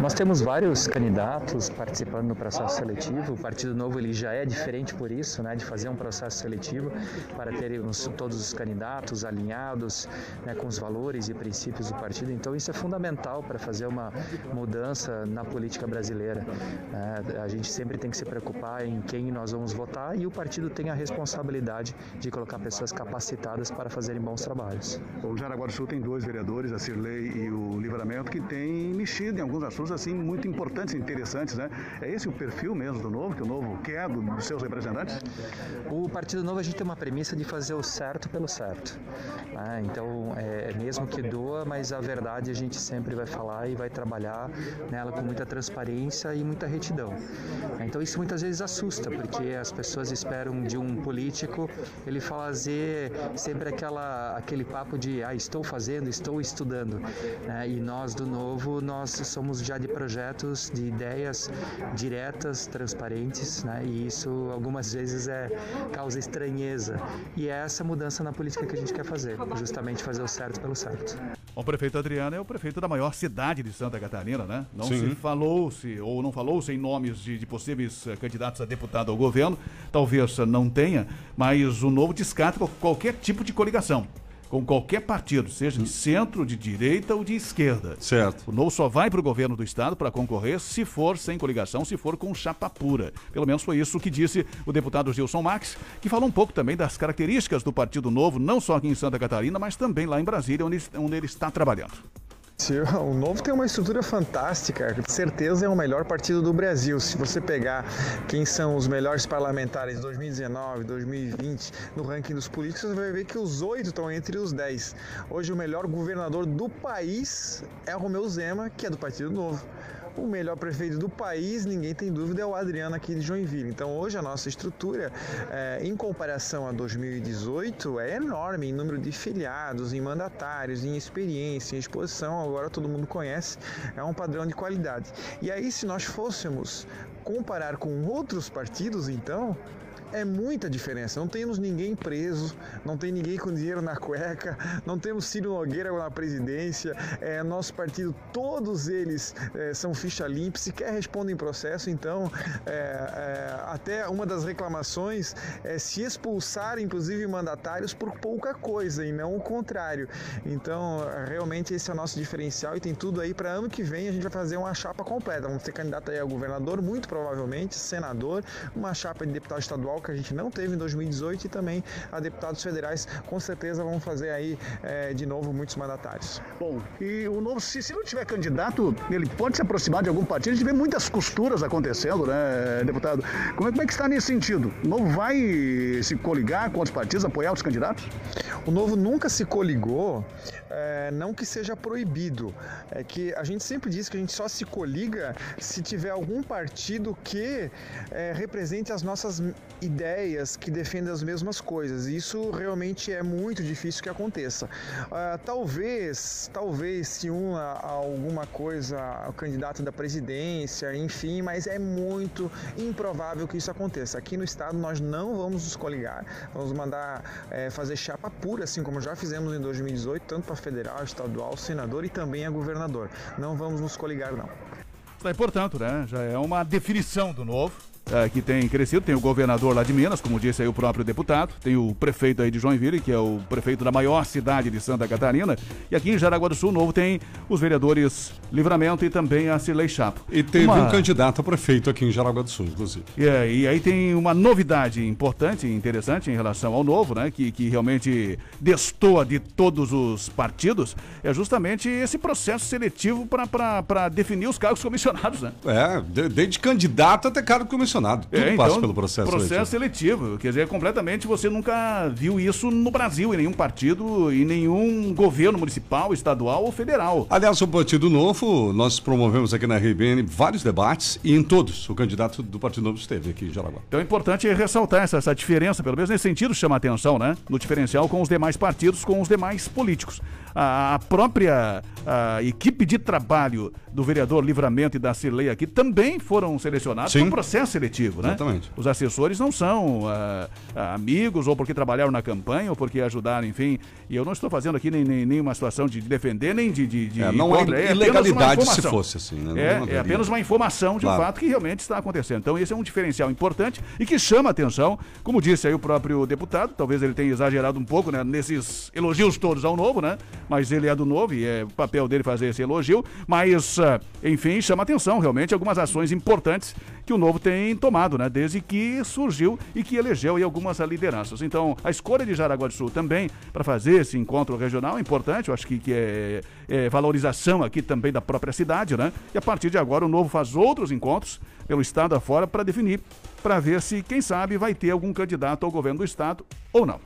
Nós temos vários candidatos participando do processo seletivo. O Partido Novo ele já é diferente por isso, né, de fazer um processo seletivo para termos todos os candidatos alinhados né, com os valores e princípios do partido. Então isso é fundamental para fazer uma mudança na política brasileira. Né. A gente sempre tem que se preocupar em quem nós vamos votar e o partido tem a responsabilidade de colocar pessoas capacitadas para fazerem bons trabalhos. O Jaraguá do Sul tem dois vereadores, a Cirlei e o Livramento, que têm mexido em alguns assuntos assim muito importantes e interessantes, né? É esse o perfil mesmo do Novo, que o Novo quer do, dos seus representantes? O Partido Novo a gente tem uma premissa de fazer o certo pelo certo. Né? Então, é mesmo que doa, mas a verdade a gente sempre vai falar e vai trabalhar nela com muita transparência e muita retidão. Então, isso muitas vezes assusta, porque as pessoas esperam de um político ele fazer sempre aquela, aquele papo de ah, estou fazendo, estou estudando. Né? E nós do Novo, nós somos já de projetos, de ideias diretas, transparentes, né? E isso algumas vezes é causa estranheza. E é essa mudança na política que a gente quer fazer, justamente fazer o certo pelo certo. O prefeito Adriano é o prefeito da maior cidade de Santa Catarina, né? Não Sim. se falou-se, ou não falou-se em nomes de, de possíveis eh, candidatos a deputado ao governo, talvez não tenha, mas o novo descarta qual- qualquer tipo de coligação. Com qualquer partido, seja de centro, de direita ou de esquerda. Certo. O novo só vai para o governo do estado para concorrer se for sem coligação, se for com chapa pura. Pelo menos foi isso que disse o deputado Gilson Max, que falou um pouco também das características do Partido Novo, não só aqui em Santa Catarina, mas também lá em Brasília, onde, onde ele está trabalhando. O Novo tem uma estrutura fantástica, com certeza é o melhor partido do Brasil. Se você pegar quem são os melhores parlamentares de 2019, 2020, no ranking dos políticos, você vai ver que os oito estão entre os dez. Hoje o melhor governador do país é o Romeu Zema, que é do Partido Novo. O melhor prefeito do país, ninguém tem dúvida, é o Adriano aqui de Joinville. Então hoje a nossa estrutura, eh, em comparação a 2018, é enorme em número de filiados, em mandatários, em experiência, em exposição. Agora todo mundo conhece, é um padrão de qualidade. E aí, se nós fôssemos comparar com outros partidos, então, é muita diferença. Não temos ninguém preso, não tem ninguém com dinheiro na cueca, não temos Ciro Nogueira na presidência. É, nosso partido, todos eles é, são ficha limpa, sequer respondem processo. Então, é, é, até uma das reclamações é se expulsar, inclusive, mandatários por pouca coisa e não o contrário. Então, realmente esse é o nosso diferencial e tem tudo aí para ano que vem a gente vai fazer uma chapa completa. Vamos ter candidato aí a governador, muito provavelmente, senador, uma chapa de deputado estadual que a gente não teve em 2018 e também a deputados federais. Com certeza vamos fazer aí eh, de novo muitos mandatários. Bom, e o novo, se, se não tiver candidato, ele pode se aproximar de algum partido. A gente vê muitas costuras acontecendo, né, deputado? Como é, como é que está nesse sentido? O novo vai se coligar com outros partidos, apoiar os candidatos? O Novo nunca se coligou, é, não que seja proibido, é que a gente sempre diz que a gente só se coliga se tiver algum partido que é, represente as nossas ideias, que defenda as mesmas coisas. Isso realmente é muito difícil que aconteça. Ah, talvez, talvez se una a alguma coisa ao candidato da presidência, enfim, mas é muito improvável que isso aconteça. Aqui no estado nós não vamos nos coligar, vamos mandar é, fazer chapa pura, assim como já fizemos em 2018, tanto para federal, estadual, senador e também a governador. Não vamos nos coligar, não. Portanto, né? Já é uma definição do novo. Eh, que tem crescido, tem o governador lá de Minas, como disse aí o próprio deputado, tem o prefeito aí de Joinville, que é o prefeito da maior cidade de Santa Catarina, e aqui em Jaraguá do Sul Novo tem os vereadores Livramento e também a Cirlei Chapo. E teve Uma- um candidato a prefeito aqui em Jaraguá do Sul, inclusive. E, é, e aí tem uma novidade importante e interessante em relação ao novo, né? Que, que realmente destoa de todos os partidos, é justamente esse processo seletivo para definir os cargos comissionados, né? É, de- desde candidato até cargo comissionado. Tudo É, passa então, pelo processo, processo seletivo. Quer dizer, completamente você nunca viu isso no Brasil, em nenhum partido, em nenhum governo municipal, estadual ou federal. Aliás, o Partido Novo, nós promovemos aqui na RBN vários debates e em todos o candidato do Partido Novo esteve aqui em Jaraguá. Então é importante ressaltar essa, essa diferença, pelo menos nesse sentido chama atenção, né? No diferencial com os demais partidos, com os demais políticos. A, a própria a equipe de trabalho do vereador Livramento e da Cirlei aqui também foram selecionados Sim. por processo seletivo, né? Exatamente. Os assessores não são ah, ah, amigos ou porque trabalharam na campanha ou porque ajudaram, enfim. E eu não estou fazendo aqui nem, nem, nenhuma situação de defender nem de. de, de É, não contra. apenas ilegalidade uma se fosse assim, né? É, é apenas uma informação de um Claro. fato que realmente está acontecendo. Então, esse é um diferencial importante e que chama atenção, como disse aí o próprio deputado, talvez ele tenha exagerado um pouco né, nesses elogios todos ao novo, né? Mas ele é do novo e é o papel dele fazer esse elogio. Mas, ah, enfim, chama atenção realmente algumas ações importantes que o novo tem tomado, né? Desde que surgiu e que elegeu aí algumas lideranças. Então, a escolha de Jaraguá do Sul também para fazer esse encontro regional é importante, eu acho que, que é, é valorização aqui também da própria cidade, né? E a partir de agora o novo faz outros encontros pelo estado afora para definir, para ver se, quem sabe, vai ter algum candidato ao governo do estado ou não.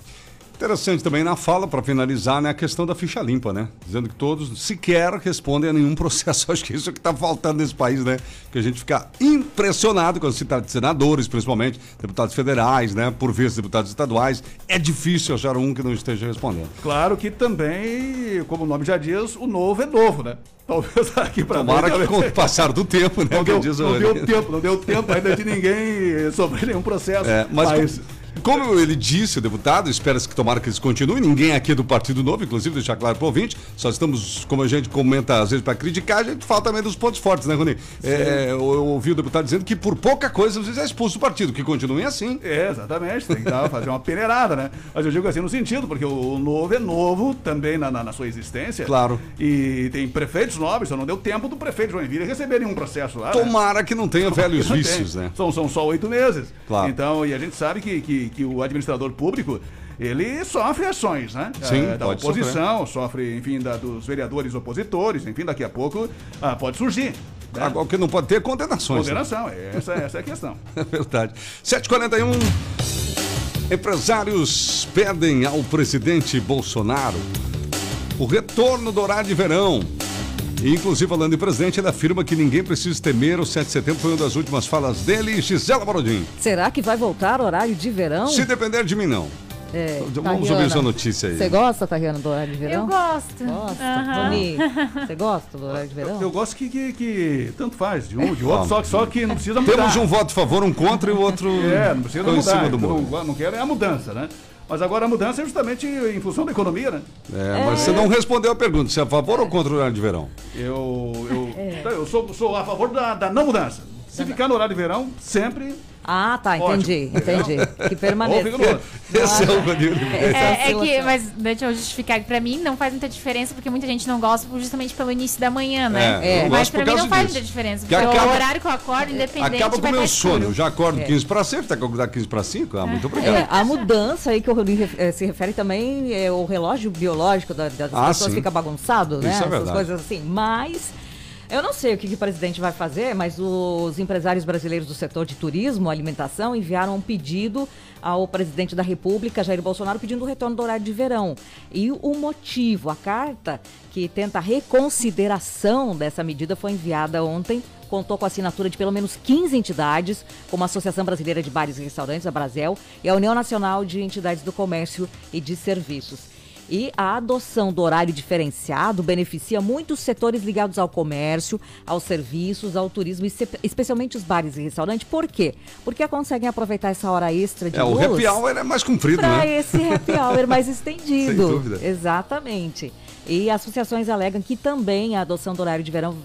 Interessante também na fala, para finalizar, né, a questão da ficha limpa, né? Dizendo que todos sequer respondem a nenhum processo. Acho que isso é que está faltando nesse país, né? Que a gente fica impressionado quando se trata de senadores, principalmente, deputados federais, né? Por vezes deputados estaduais. É difícil achar um que não esteja respondendo. Claro que também, como o nome já diz, o novo é novo, né? Talvez aqui para Tomara que com o passar do tempo, né? Não, deu, o- não deu tempo, não deu tempo ainda de ninguém sofrer nenhum processo. É, mas, Como, como ele disse, deputado, espera-se que tomara que eles continuem. Ninguém aqui é do Partido Novo, inclusive, deixar claro para o ouvinte. Só estamos, como a gente comenta às vezes para criticar, a gente fala também dos pontos fortes, né, Rony? É, eu, eu ouvi o deputado dizendo que por pouca coisa vocês é expulso do partido, que continuem assim. É, exatamente. Tem que dar, fazer uma peneirada, né? Mas eu digo assim no sentido, porque o novo é novo também na, na, na sua existência. Claro. E tem prefeitos novos, só não deu tempo do prefeito Joinville receber nenhum processo lá. né? Tomara que não tenha Tomara velhos não vícios, tenha. né? São, são só oito meses. Claro. Então, e a gente sabe que, que, que o administrador público. Ele sofre ações, né? Sim, Eh, da oposição, sofre, enfim, da- dos vereadores opositores, enfim, daqui a pouco ah, pode surgir. né? Agora, o que não pode ter é condenações. né? Condenação, essa, essa é a questão. É verdade. 7h41. Empresários pedem ao presidente Bolsonaro o retorno do horário de verão. E, inclusive, falando em presidente, ele afirma que ninguém precisa temer. O 7 de setembro foi uma das últimas falas dele. Gisela Barodin. Será que vai voltar horário de verão? Se depender de mim, não. É, Vamos Tariana, ouvir essa notícia aí. Você gosta, Tariana, do horário de verão? Eu gosto. Gosta. Rony, você gosta do horário de verão? Eu gosto que, que, que tanto faz, de um, de outro, Ó, só, que- só que não precisa mudar. Temos um voto a favor, um contra e o outro É, não precisa estão em mudar. cima do Eu muro. Não, não quero é a mudança, né? Mas agora a mudança é justamente em função da economia, né? É, mas você não respondeu a pergunta. Se é a favor ou contra o horário de verão? Eu, eu, É. eu sou, sou a favor da, da não mudança. Se ficar no horário de verão, sempre. Ah, tá, Ótimo. entendi, entendi. Que permaneça. Esse é o Rodrigo. É, é que, mas deixa eu justificar que pra mim não faz muita diferença, porque muita gente não gosta justamente pelo início da manhã, né? É, não Mas pra mim não faz disso. muita diferença, Que porque acaba- o horário que eu acordo, independente, Acaba com o vai meu tá sono. Eu já acordo É. 15 para 6, tá acordar 15 para 5? Ah, muito obrigado. É, a mudança aí que o ref- eh, se refere também é o relógio biológico da- das Ah, pessoas sim. fica bagunçado, né? Isso é Essas verdade. coisas assim. Mas eu não sei o que, que o presidente vai fazer, mas os empresários brasileiros do setor de turismo, alimentação, enviaram um pedido ao presidente da República, Jair Bolsonaro, pedindo o retorno do horário de verão. E o motivo, a carta que tenta a reconsideração dessa medida foi enviada ontem contou com a assinatura de pelo menos 15 entidades, como a Associação Brasileira de Bares e Restaurantes, a Brasel, e a União Nacional de Entidades do Comércio e de Serviços. E a adoção do horário diferenciado beneficia muitos setores ligados ao comércio, aos serviços, ao turismo, e especialmente os bares e restaurantes. Por quê? Porque conseguem aproveitar essa hora extra de É, o happy hour é mais comprido, para né? esse happy hour mais estendido. Sem dúvida. Exatamente. E associações alegam que também a adoção do horário de verão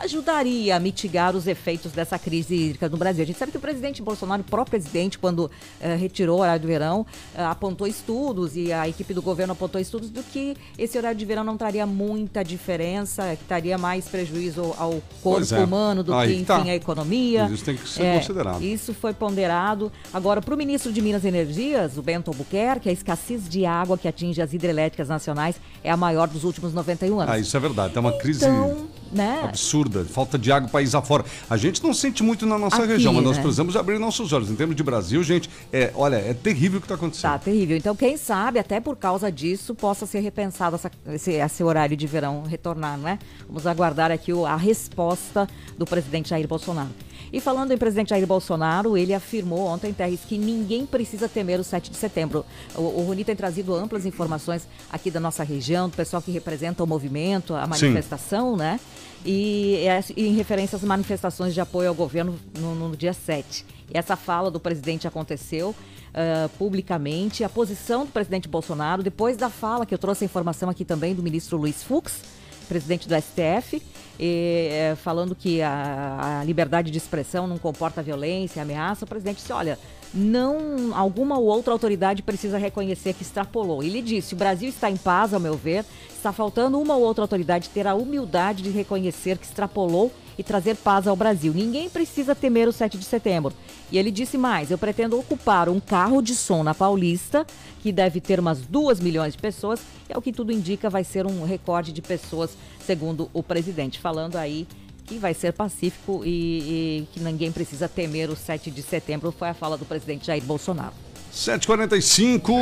ajudaria a mitigar os efeitos dessa crise hídrica no Brasil. A gente sabe que o presidente Bolsonaro, o próprio presidente, quando eh, retirou o horário do verão, eh, apontou estudos e a equipe do governo apontou estudos do que esse horário de verão não traria muita diferença, que traria mais prejuízo ao corpo é. humano do Aí que, enfim, tá. a economia. Isso tem que ser É, considerado. Isso foi ponderado. Agora, para o ministro de Minas e Energias, o Bento Albuquerque, a escassez de água que atinge as hidrelétricas nacionais é a maior dos últimos 91 anos. Ah, isso é verdade. Tem uma crise Então, né? absurda, falta de água país afora. A gente não sente muito na nossa Aqui, região, mas nós né? precisamos abrir nossos olhos. Em termos de Brasil, gente, é, olha, é terrível o que está acontecendo. Tá terrível. Então, quem sabe, até por causa disso, possa ser repensado essa- esse, esse horário de verão retornar, né? Vamos aguardar aqui a resposta do presidente Jair Bolsonaro. E falando em presidente Jair Bolsonaro, ele afirmou ontem, Terres, que ninguém precisa temer o 7 de setembro. O, o Rony tem trazido amplas informações aqui da nossa região, do pessoal que representa o movimento, a Sim. manifestação, né? E, é, e em referência às manifestações de apoio ao governo no, no dia 7. E essa fala do presidente aconteceu ah, publicamente. A posição do presidente Bolsonaro, depois da fala, que eu trouxe a informação aqui também do ministro Luiz Fux, presidente do STF, e, eh, falando que a, a liberdade de expressão não comporta violência, ameaça, o presidente disse, olha, não alguma ou outra autoridade precisa reconhecer que extrapolou. Ele disse, o Brasil está em paz, ao meu ver, está faltando uma ou outra autoridade ter a humildade de reconhecer que extrapolou e trazer paz ao Brasil. Ninguém precisa temer o 7 de setembro. E ele disse mais: eu pretendo ocupar um carro de som na Paulista, que deve ter umas 2 milhões de pessoas, e ao que tudo indica, vai ser um recorde de pessoas, segundo o presidente. Falando aí que vai ser pacífico e, e que ninguém precisa temer o 7 de setembro, foi a fala do presidente Jair Bolsonaro. 7h45,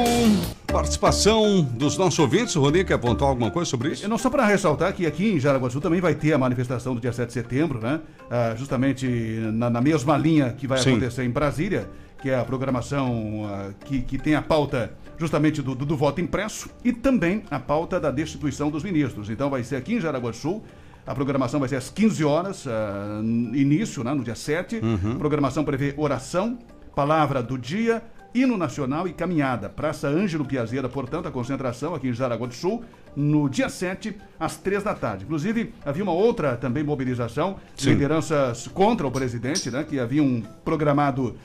participação dos nossos ouvintes. O Rony quer apontar alguma coisa sobre isso? Não, só para ressaltar que aqui em Jaraguá do Sul também vai ter a manifestação do dia 7 de setembro, né? Ah, justamente na, na mesma linha que vai Sim. acontecer em Brasília, que é a programação ah, que, que tem a pauta justamente do, do, do voto impresso e também a pauta da destituição dos ministros. Então vai ser aqui em Jaraguá do Sul. A programação vai ser às 15 horas, ah, início, né, no dia 7. Uhum. A programação prevê oração, palavra do dia, hino nacional e caminhada. Praça Ângelo Piazeira, portanto, a concentração aqui em Jaraguá do Sul, no dia 7, às 3 da tarde. Inclusive, havia uma outra também mobilização Sim. lideranças contra o presidente, né, que haviam programado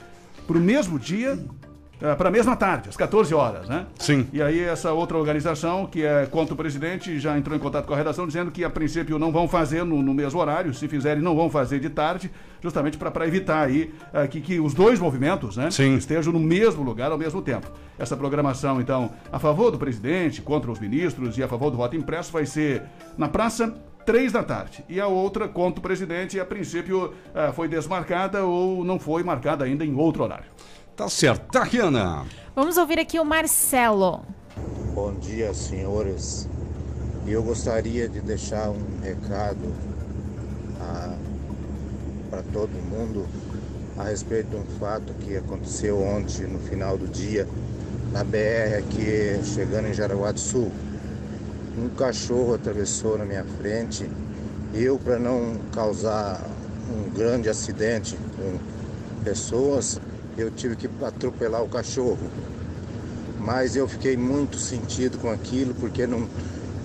para o mesmo dia, para a mesma tarde, às 14 horas, né? Sim. E aí essa outra organização, que é contra o presidente, já entrou em contato com a redação dizendo que a princípio não vão fazer no, no mesmo horário, se fizerem não vão fazer de tarde, justamente para evitar aí eh, que, que os dois movimentos, né, Sim. estejam no mesmo lugar ao mesmo tempo. Essa programação, então, a favor do presidente, contra os ministros e a favor do voto impresso vai ser na praça três da tarde. E a outra contra o presidente, a princípio eh, foi desmarcada ou não foi marcada ainda em outro horário. Tá certo. Tariana. Vamos ouvir aqui o Marcelo. Bom dia, senhores. E eu gostaria de deixar um recado para todo mundo a respeito de um fato que aconteceu ontem no final do dia na BR aqui chegando em Jaraguá do Sul. Um cachorro atravessou na minha frente. Eu, para não causar um grande acidente com pessoas, eu tive que atropelar o cachorro mas eu fiquei muito sentido com aquilo porque não,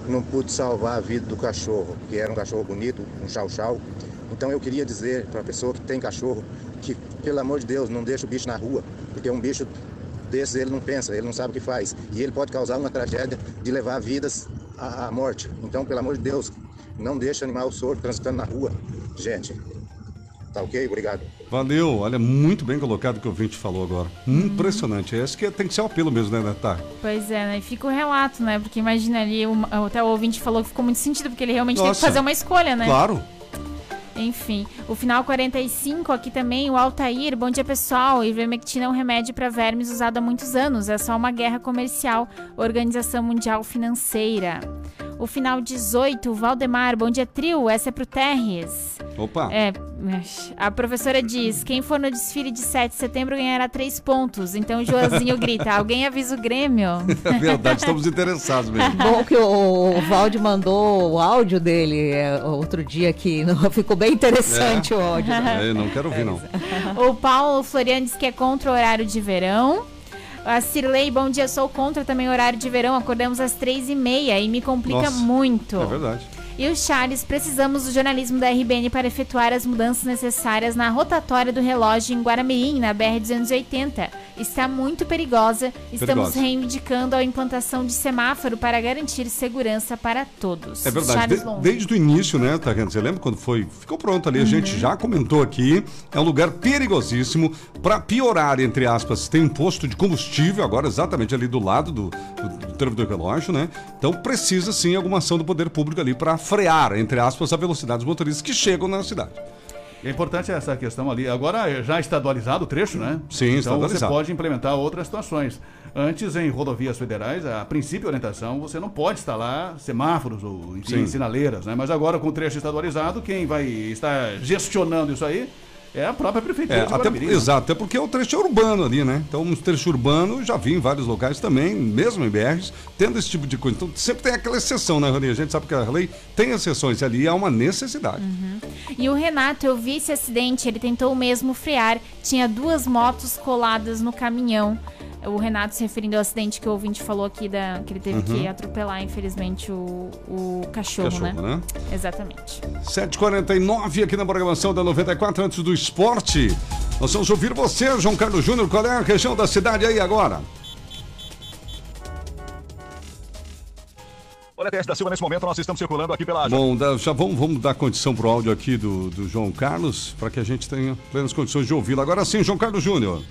não pude salvar a vida do cachorro, que era um cachorro bonito, um chau-chau. Então eu queria dizer para a pessoa que tem cachorro que, pelo amor de Deus, não deixa o bicho na rua, porque um bicho desses ele não pensa, ele não sabe o que faz. E ele pode causar uma tragédia de levar vidas à, morte. Então, pelo amor de Deus, não deixa animal sordo transitando na rua. Gente, tá ok? Obrigado. Valeu, olha, muito bem colocado o que o ouvinte falou agora. Impressionante. Esse que tem que ser o apelo mesmo, né, Natar? Pois é, né? E fica o relato, né? Porque imagina ali, o- até o ouvinte falou que ficou muito sentido, porque ele realmente teve que Nossa. fazer uma escolha, né? Claro. Enfim, o final 45 aqui também, o Altair. Bom dia, pessoal. Ivermectina é um remédio para vermes usado há muitos anos. É só uma guerra comercial. Organização Mundial Financeira. O final 18, o Valdemar. Bom dia, trio. Essa é pro Terres. Opa. É, a professora diz: quem for no desfile de 7 de setembro ganhará 3 pontos. Então o Joãozinho grita: alguém avisa o Grêmio. É verdade, estamos interessados mesmo. Bom que o, o Valde mandou o áudio dele é, outro dia que não- ficou bem interessante o áudio. É, não quero ouvir, não. O Paulo Floriano diz que é contra o horário de verão. A Cirlei, bom dia, sou contra também horário de verão. Acordamos às três e meia e me complica Nossa, muito. É verdade. E o Charles, precisamos do jornalismo da RBN para efetuar as mudanças necessárias na rotatória do relógio em Guaramirim, na BR-280. Está muito perigosa. Estamos Perigosa. reivindicando a implantação de semáforo para garantir segurança para todos. É verdade. De- desde o início, né, Tariana? Você lembra quando foi? Ficou pronto ali, a gente já comentou aqui. É um lugar perigosíssimo. Para piorar, entre aspas, tem um posto de combustível agora exatamente ali do lado do, do, do relógio, né? Então precisa sim alguma ação do poder público ali para frear, entre aspas, a velocidade dos motoristas que chegam na cidade. É importante essa questão ali. Agora já estadualizado o trecho, né? Sim, então estadualizado. você pode implementar outras situações. Antes, em rodovias federais, a princípio orientação, você não pode instalar semáforos ou, enfim, sinaleiras, né? Mas agora, com o trecho estadualizado, quem vai estar gestionando isso aí é a própria prefeitura É, de até, Guaramirim, né? exato, até porque o trecho é urbano ali, né? Então, um trecho urbano já vi em vários locais também, mesmo em BRs, tendo esse tipo de coisa. Então, sempre tem aquela exceção, né, Rony? A gente sabe que a lei tem exceções e ali há uma necessidade. E o Renato, eu vi esse acidente, ele tentou mesmo frear, tinha duas motos coladas no caminhão. O Renato se referindo ao acidente que o ouvinte falou aqui, da, que ele teve Uhum. que atropelar, infelizmente, o, o cachorro, Cachorro, né? né? Exatamente. 7h49 aqui na programação da 94, antes do esporte. Nós vamos ouvir você, João Carlos Júnior. Qual é a região da cidade aí agora? Olha, TS da Silva, nesse momento nós estamos circulando aqui pela. Bom, já vamos, vamos dar condição pro áudio aqui do, do João Carlos, para que a gente tenha plenas condições de ouvi-lo. Agora sim, João Carlos Júnior.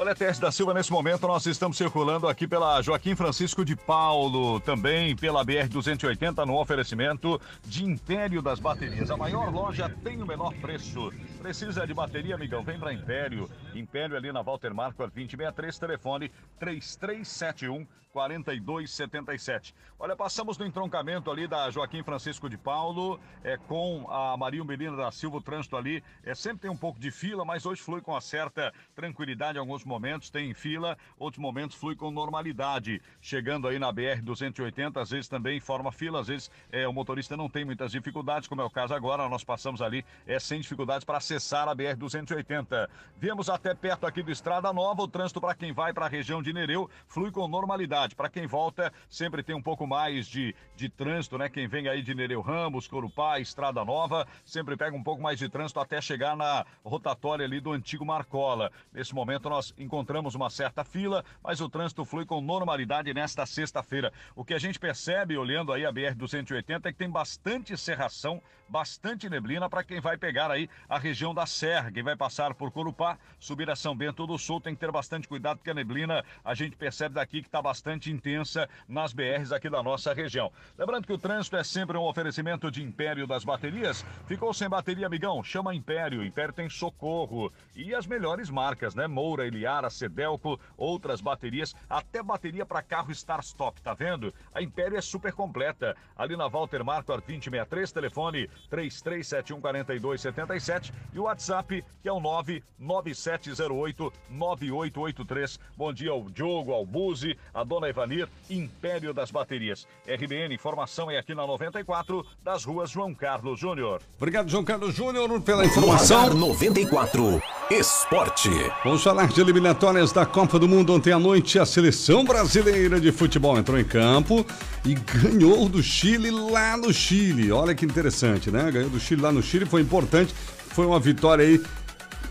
Olha, Tess da Silva, nesse momento nós estamos circulando aqui pela Joaquim Francisco de Paulo, também pela BR-280, no oferecimento de Império das Baterias. A maior loja tem o menor preço. Precisa de bateria, amigão? Vem para Império. Império ali na Walter Marco, 2063, telefone 3371 4277. Olha, passamos no entroncamento ali da Joaquim Francisco de Paulo, é, com a Maria Melina da Silva, o trânsito ali. É, sempre tem um pouco de fila, mas hoje flui com uma certa tranquilidade. Alguns momentos tem fila, outros momentos flui com normalidade. Chegando aí na BR-280, às vezes também forma fila, às vezes é, o motorista não tem muitas dificuldades, como é o caso agora. Nós passamos ali é, sem dificuldades para acessar a BR-280. Viemos até perto aqui do Estrada Nova, o trânsito para quem vai para a região de Nereu flui com normalidade. Para quem volta, sempre tem um pouco mais de, de trânsito, né? Quem vem aí de Nereu Ramos, Corupá, Estrada Nova, sempre pega um pouco mais de trânsito até chegar na rotatória ali do antigo Marcola. Nesse momento nós encontramos uma certa fila, mas o trânsito flui com normalidade nesta sexta-feira. O que a gente percebe olhando aí a BR-280 é que tem bastante serração, bastante neblina para quem vai pegar aí a região da Serra, quem vai passar por Corupá, subir a São Bento do Sul, tem que ter bastante cuidado porque a neblina a gente percebe daqui que está bastante intensa nas BRs aqui da nossa região. Lembrando que o trânsito é sempre um oferecimento de Império das Baterias. Ficou sem bateria, amigão? Chama Império. Império tem socorro e as melhores marcas, né? Moura, Eliara, Cedelco, outras baterias, até bateria para carro Star Stop, tá vendo? A Império é super completa. Ali na Walter Marco 2063, telefone 33714277 e o WhatsApp que é o 99708 9883. Bom dia ao Diogo, ao Buzi, a dona Ivanir, Império das Baterias. RBN, informação é aqui na 94, das ruas João Carlos Júnior. Obrigado, João Carlos Júnior, pela informação. Radar 94 Esporte. Vamos falar de eliminatórias da Copa do Mundo. Ontem à noite, a seleção brasileira de futebol entrou em campo e ganhou do Chile lá no Chile. Olha que interessante, né? Ganhou do Chile lá no Chile, foi importante. Foi uma vitória aí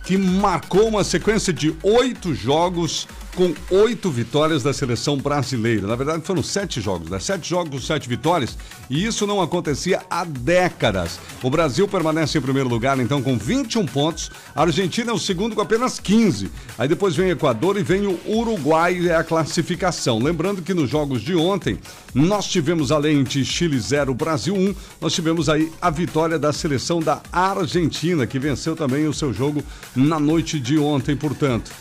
que marcou uma sequência de oito jogos com oito vitórias da seleção brasileira. Na verdade, foram sete jogos, né? Sete jogos, sete vitórias. E isso não acontecia há décadas. O Brasil permanece em primeiro lugar, então, com 21 pontos. A Argentina é o segundo com apenas 15. Aí depois vem o Equador e vem o Uruguai, é a classificação. Lembrando que nos jogos de ontem, nós tivemos, além de Chile 0, Brasil 1, nós tivemos aí a vitória da seleção da Argentina, que venceu também o seu jogo na noite de ontem, portanto.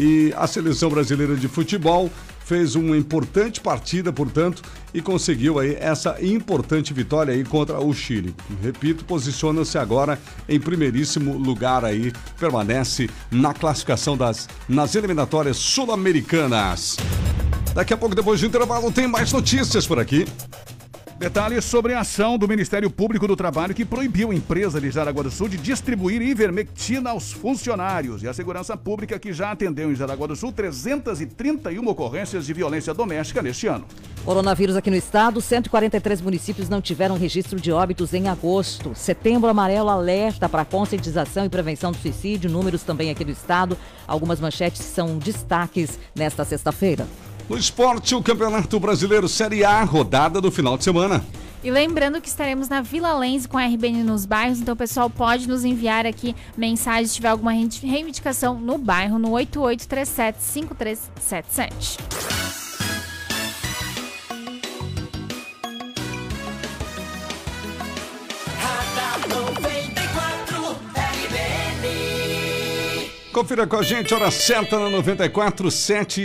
E a seleção brasileira de futebol fez uma importante partida, portanto, e conseguiu aí essa importante vitória aí contra o Chile. Repito, posiciona-se agora em primeiríssimo lugar aí, permanece na classificação das nas eliminatórias sul-americanas. Daqui a pouco, depois do intervalo, tem mais notícias por aqui. Detalhes sobre a ação do Ministério Público do Trabalho que proibiu a empresa de Jaraguá do Sul de distribuir ivermectina aos funcionários. E a Segurança Pública que já atendeu em Jaraguá do Sul 331 ocorrências de violência doméstica neste ano. Coronavírus aqui no estado, 143 municípios não tiveram registro de óbitos em agosto. Setembro amarelo alerta para conscientização e prevenção do suicídio, números também aqui do estado. Algumas manchetes são destaques nesta sexta-feira. No esporte, o Campeonato Brasileiro Série A, rodada do final de semana. E lembrando que estaremos na Vila Lense com a RBN nos bairros, então o pessoal pode nos enviar aqui mensagem se tiver alguma reivindicação no bairro no 88375377. Confira com a gente, hora certa na 94, 7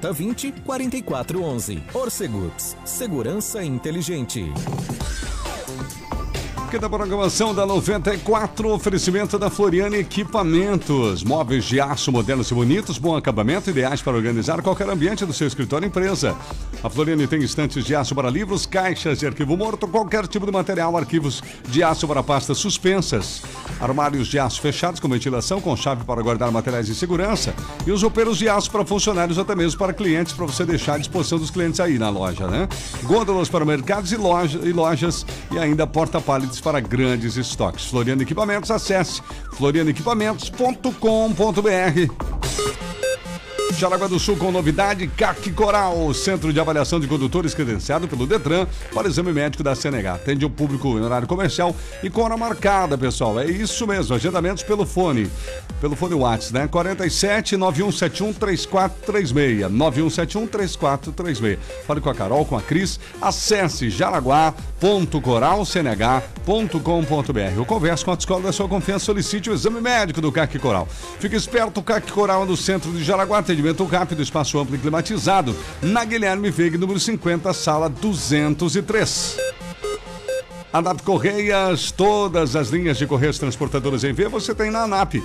20 44 11. Orcegups. Segurança inteligente. Da programação da 94, oferecimento da Floriane Equipamentos. Móveis de aço modernos e bonitos, bom acabamento, ideais para organizar qualquer ambiente do seu escritório ou empresa. A Floriane tem estantes de aço para livros, caixas de arquivo morto, qualquer tipo de material, arquivos de aço para pastas suspensas. Armários de aço fechados com ventilação, com chave para guardar materiais de segurança. E os roupeiros de aço para funcionários, até mesmo para clientes, para você deixar à disposição dos clientes aí na loja, né? Gôndolas para mercados e, loja, e lojas e ainda para grandes estoques. Floriano Equipamentos, acesse florianoequipamentos.com.br. Jaraguá do Sul com novidade, CAC Coral, Centro de Avaliação de Condutores credenciado pelo Detran para exame médico da CNH. Atende o público em horário comercial e com hora marcada, pessoal. É isso mesmo, agendamentos pelo fone. Pelo fone WhatsApp, né? 47 9171 3436. 9171 3436. Fale com a Carol, com a Cris. Acesse jaraguá.coralcnh.com.br. Eu converso com a escola da sua confiança. Solicite o exame médico do CAC Coral. Fique esperto, CAC Coral é no centro de Jaraguá. Atendimento rápido, espaço amplo e climatizado. Na Guilherme Veig, número 50, sala 203. ANAP Correias, todas as linhas de Correios Transportadoras em V você tem na ANAP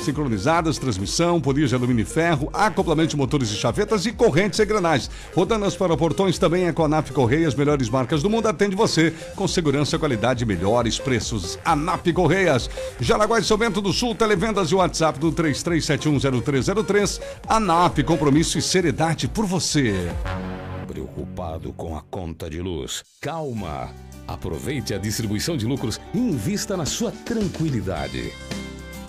sincronizadas, transmissão, polias de alumínio e ferro, acoplamento de motores e chavetas e correntes e engrenagens. Rodanas para portões também é com a ANAP Correias, melhores marcas do mundo, atende você com segurança, qualidade melhores preços. ANAP Correias, Jaraguá e São Bento do Sul, televendas e WhatsApp do 33710303. ANAP, compromisso e seriedade por você. Preocupado com a conta de luz? Calma! Aproveite a distribuição de lucros e invista na sua tranquilidade.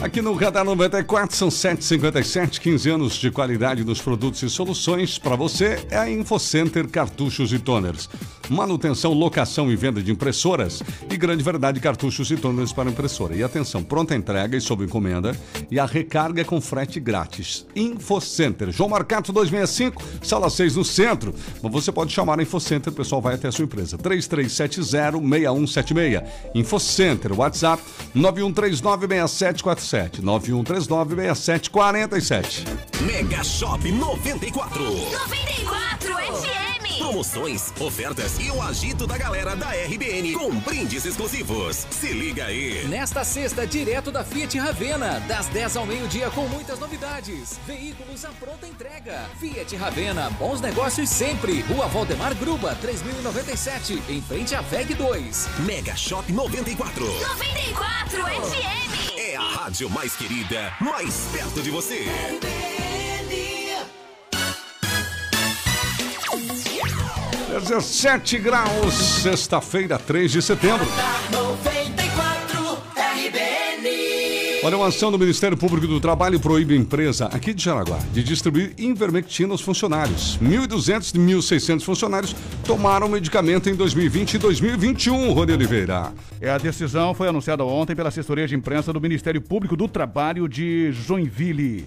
Aqui no Radar 94 são 757, 15 anos de qualidade nos produtos e soluções. Para você é a InfoCenter Cartuchos e Toners. Manutenção, locação e venda de impressoras e grande variedade de cartuchos e toners para impressora. E atenção, pronta entrega e sob encomenda e a recarga com frete grátis. InfoCenter, João Marcato 265, sala 6 no centro. Mas você pode chamar a InfoCenter, o pessoal vai até a sua empresa. 3370-6176. InfoCenter, WhatsApp 91396747. 91396747. Mega Shop 94. 94 FM. Promoções, ofertas e o agito da galera da RBN com brindes exclusivos. Se liga aí. Nesta sexta, direto da Fiat Ravena, das 10 ao meio-dia com muitas novidades. Veículos à pronta entrega. Fiat Ravena, bons negócios sempre. Rua Valdemar Gruba, 3097, em frente à VEG 2. Mega Shop 94. 94 FM. É a rádio mais querida, mais perto de você. 17 graus, sexta-feira, 3 de setembro. 94 RBN. Olha, uma ação do Ministério Público do Trabalho proíbe a empresa aqui de Jaraguá de distribuir Invermectina aos funcionários. 1.200 de 1.600 funcionários tomaram medicamento em 2020 e 2021, Rony Oliveira. É, a decisão foi anunciada ontem pela assessoria de imprensa do Ministério Público do Trabalho de Joinville.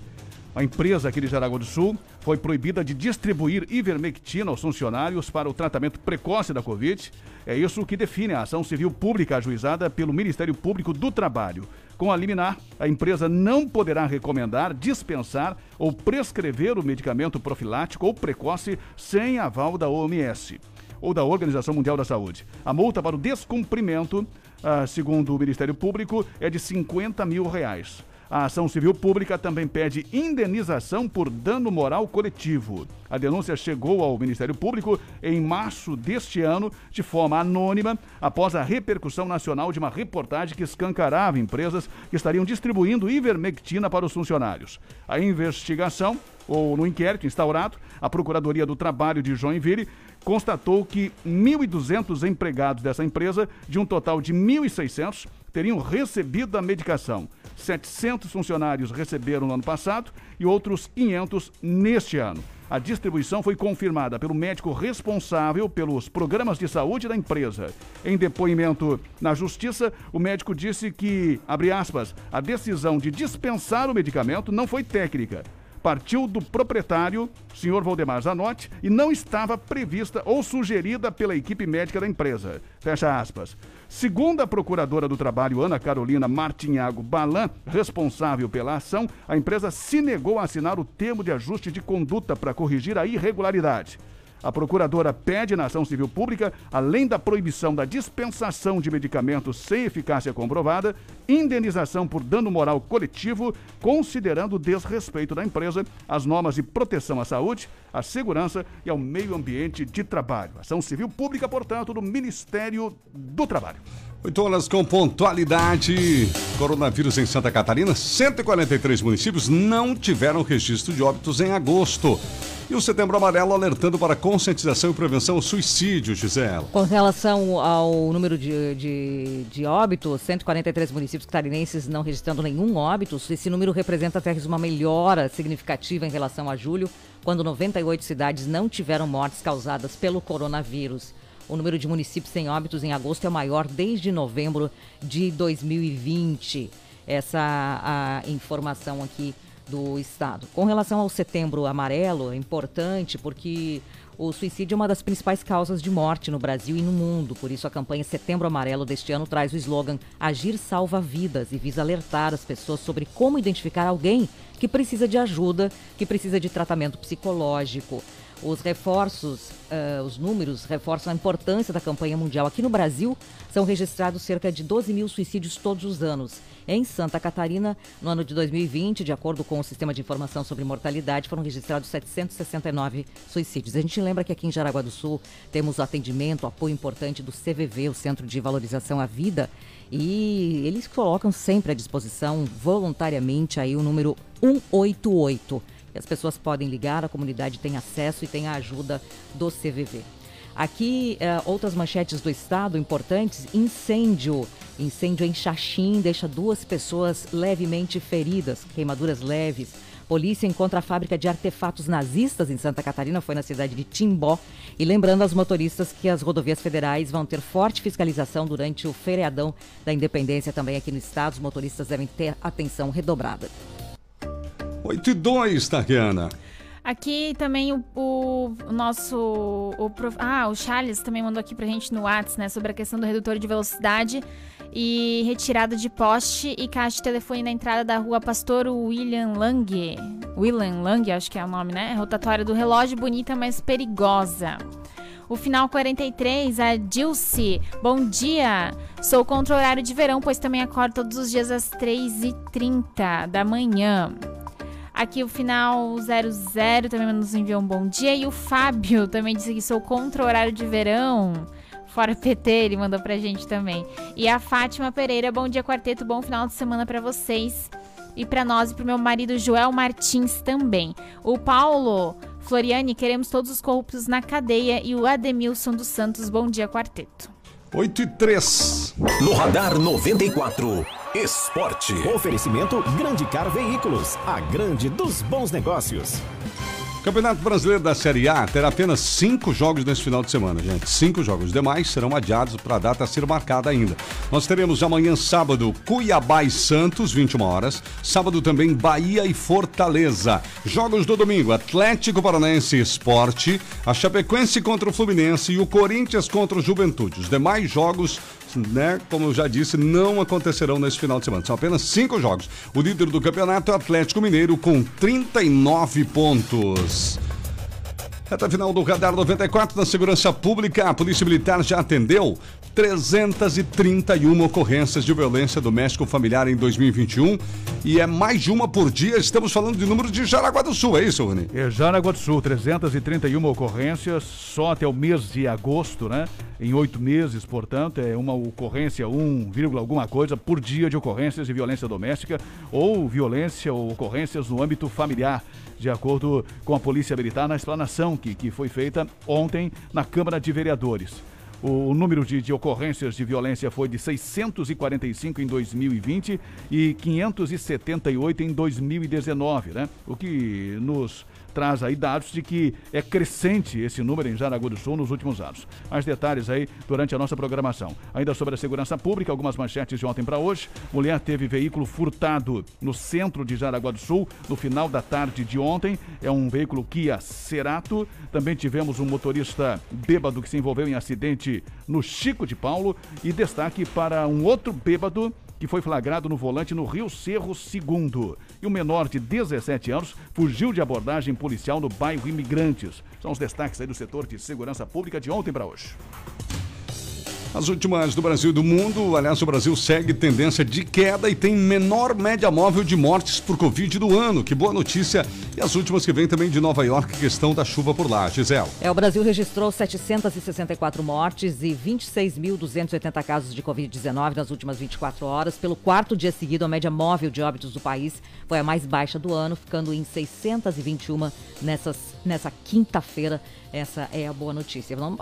A empresa aqui de Jaraguá do Sul foi proibida de distribuir ivermectina aos funcionários para o tratamento precoce da Covid. É isso que define a ação civil pública ajuizada pelo Ministério Público do Trabalho. Com a liminar, a empresa não poderá recomendar, dispensar ou prescrever o medicamento profilático ou precoce sem aval da OMS ou da Organização Mundial da Saúde. A multa para o descumprimento, ah, segundo o Ministério Público, é de 50 mil reais. A ação civil pública também pede indenização por dano moral coletivo. A denúncia chegou ao Ministério Público em março deste ano, de forma anônima, após a repercussão nacional de uma reportagem que escancarava empresas que estariam distribuindo ivermectina para os funcionários. A investigação, ou no inquérito instaurado, a Procuradoria do Trabalho de Joinville constatou que 1.200 empregados dessa empresa, de um total de 1.600, teriam recebido a medicação. 700 funcionários receberam no ano passado e outros 500 neste ano. A distribuição foi confirmada pelo médico responsável pelos programas de saúde da empresa. Em depoimento na justiça, o médico disse que, abre aspas, a decisão de dispensar o medicamento não foi técnica. partiu do proprietário, senhor Valdemar Zanotti, e não estava prevista ou sugerida pela equipe médica da empresa. Fecha aspas. Segundo a procuradora do trabalho, Ana Carolina Martinhago Balan, responsável pela ação, a empresa se negou a assinar o termo de ajuste de conduta para corrigir a irregularidade. A procuradora pede na ação civil pública, além da proibição da dispensação de medicamentos sem eficácia comprovada, indenização por dano moral coletivo, considerando o desrespeito da empresa às normas de proteção à saúde, à segurança e ao meio ambiente de trabalho. Ação civil pública, portanto, do Ministério do Trabalho. 8 horas com pontualidade. Coronavírus em Santa Catarina, 143 municípios não tiveram registro de óbitos em agosto. E o Setembro Amarelo alertando para conscientização e prevenção ao suicídio, Gisela. Com relação ao número de, de, de óbitos, 143 municípios catarinenses não registrando nenhum óbito. Esse número representa até uma melhora significativa em relação a julho, quando 98 cidades não tiveram mortes causadas pelo coronavírus. O número de municípios sem óbitos em agosto é o maior desde novembro de 2020. Essa a informação aqui do estado. Com relação ao setembro amarelo, é importante porque o suicídio é uma das principais causas de morte no Brasil e no mundo. Por isso, a campanha Setembro Amarelo deste ano traz o slogan Agir salva vidas e visa alertar as pessoas sobre como identificar alguém que precisa de ajuda, que precisa de tratamento psicológico. Os reforços, uh, os números reforçam a importância da campanha mundial. Aqui no Brasil, são registrados cerca de 12 mil suicídios todos os anos. Em Santa Catarina, no ano de 2020, de acordo com o Sistema de Informação sobre Mortalidade, foram registrados 769 suicídios. A gente lembra que aqui em Jaraguá do Sul temos o atendimento, o apoio importante do CVV, o Centro de Valorização à Vida, e eles colocam sempre à disposição, voluntariamente, aí o número 188. As pessoas podem ligar, a comunidade tem acesso e tem a ajuda do CVV. Aqui, uh, outras manchetes do estado importantes: incêndio. Incêndio em Xaxim deixa duas pessoas levemente feridas, queimaduras leves. Polícia encontra a fábrica de artefatos nazistas em Santa Catarina, foi na cidade de Timbó. E lembrando aos motoristas que as rodovias federais vão ter forte fiscalização durante o feriadão da independência também aqui no estado. Os motoristas devem ter atenção redobrada. 8 e 2, Tariana. Aqui também o, o, nosso. O, ah, o Charles também mandou aqui pra gente no WhatsApp, né? Sobre a questão do redutor de velocidade e retirada de poste e caixa de telefone na entrada da rua Pastor William Lang. William Lang, acho que é o nome, né? Rotatória do relógio, bonita, mas perigosa. O final 43, a Dilce. Bom dia. Sou contra o horário de verão, pois também acordo todos os dias às 3h30 da manhã. Aqui o final 00 também nos enviou um bom dia. E o Fábio também disse que sou contra o horário de verão. Fora PT, ele mandou pra gente também. E a Fátima Pereira, bom dia, quarteto, bom final de semana para vocês. E para nós e pro meu marido Joel Martins também. O Paulo Floriane, queremos todos os corruptos na cadeia. E o Ademilson dos Santos, bom dia, quarteto. 8 e 3. No Radar 94. Esporte. Oferecimento Grande Car Veículos, a grande dos bons negócios. Campeonato Brasileiro da Série A terá apenas cinco jogos nesse final de semana, gente. Cinco jogos. Os demais serão adiados para a data ser marcada ainda. Nós teremos amanhã, sábado, Cuiabá e Santos, 21 horas. Sábado também, Bahia e Fortaleza. Jogos do domingo, Atlético Paranaense Esporte, a Chapecoense contra o Fluminense e o Corinthians contra o Juventude. Os demais jogos né, como eu já disse, não acontecerão nesse final de semana. São apenas cinco jogos. O líder do campeonato é o Atlético Mineiro com 39 pontos. Reta final do Radar 94 na Segurança Pública, a Polícia Militar já atendeu 331 ocorrências de violência doméstica familiar em 2021 e é mais de uma por dia. Estamos falando de número de Jaraguá do Sul, é isso, Rony? É Jaraguá do Sul, 331 ocorrências só até o mês de agosto, né? Em oito meses, portanto, é uma ocorrência, 1, alguma coisa por dia de ocorrências de violência doméstica ou violência ou ocorrências no âmbito familiar de acordo com a Polícia Militar, na explanação que, que foi feita ontem na Câmara de Vereadores. O número de, de, ocorrências de violência foi de 645 em 2020 e 578 em 2019, né? O que nos traz aí dados de que é crescente esse número em Jaraguá do Sul nos últimos anos. Mais detalhes aí durante a nossa programação. Ainda sobre a segurança pública, algumas manchetes de ontem para hoje. Mulher teve veículo furtado no centro de Jaraguá do Sul no final da tarde de ontem. É um veículo Kia Cerato. Também tivemos um motorista bêbado que se envolveu em acidente no Chico de Paulo. E destaque para um outro bêbado que foi flagrado no volante no Rio Cerro II. E o menor de 17 anos fugiu de abordagem policial no bairro Imigrantes. São os destaques aí do setor de segurança pública de ontem para hoje. As últimas do Brasil e do mundo, aliás, o Brasil segue tendência de queda e tem menor média móvel de mortes por Covid do ano. Que boa notícia. E as últimas que vêm também de Nova York, questão da chuva por lá. Gisele. É, o Brasil registrou 764 mortes e 26.280 casos de Covid-19 nas últimas 24 horas. Pelo quarto dia seguido, a média móvel de óbitos do país foi a mais baixa do ano, ficando em 621 nessas, nessa quinta-feira. Essa é a boa notícia. Vamos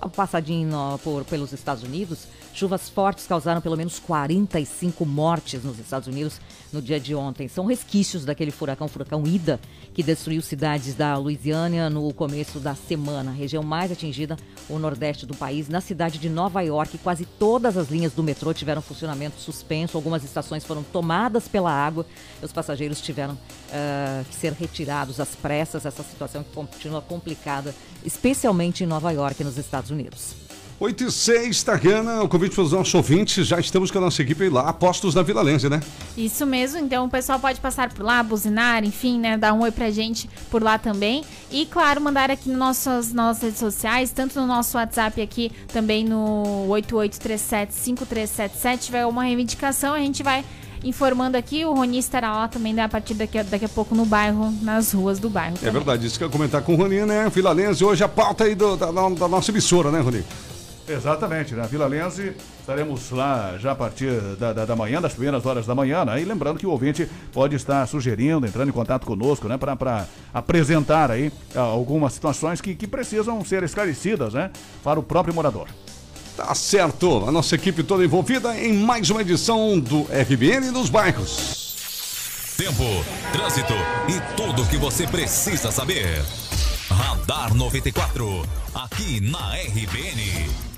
no, por, pelos Estados Unidos. Chuvas fortes causaram pelo menos 45 mortes nos Estados Unidos no dia de ontem. São resquícios daquele furacão, furacão Ida, que destruiu cidades da Louisiana no começo da semana. Região mais atingida, o nordeste do país. Na cidade de Nova York, quase todas as linhas do metrô tiveram funcionamento suspenso. Algumas estações foram tomadas pela água. Os passageiros tiveram uh, que ser retirados às pressas. Essa situação que continua complicada, especialmente em Nova York, nos Estados Unidos. 8 e 6, Tariana, o convite para os nossos ouvintes. Já estamos com a nossa equipe lá, apostos na Vila Lense, né? Isso mesmo, então o pessoal pode passar por lá, buzinar, enfim, né? Dar um oi pra gente por lá também. E, claro, mandar aqui nas nossas, nossas redes sociais, tanto no nosso WhatsApp aqui, também no 8837-5377. tiver uma reivindicação, a gente vai informando aqui. O Roni estará lá também né, a partir daqui, daqui a pouco no bairro, nas ruas do bairro. É verdade, isso que eu ia comentar com o Roni, né? Vila Lense, hoje a pauta aí do, da, da nossa emissora, né, Roni? Exatamente, na né? Vila Lense estaremos lá já a partir da, da, da, manhã, das primeiras horas da manhã, né? E lembrando que o ouvinte pode estar sugerindo, entrando em contato conosco, né? Para apresentar aí ah, algumas situações que, que precisam ser esclarecidas, né? Para o próprio morador. Tá certo, a nossa equipe toda envolvida em mais uma edição do RBN nos bairros. Tempo, trânsito e tudo o que você precisa saber. Radar 94, aqui na RBN.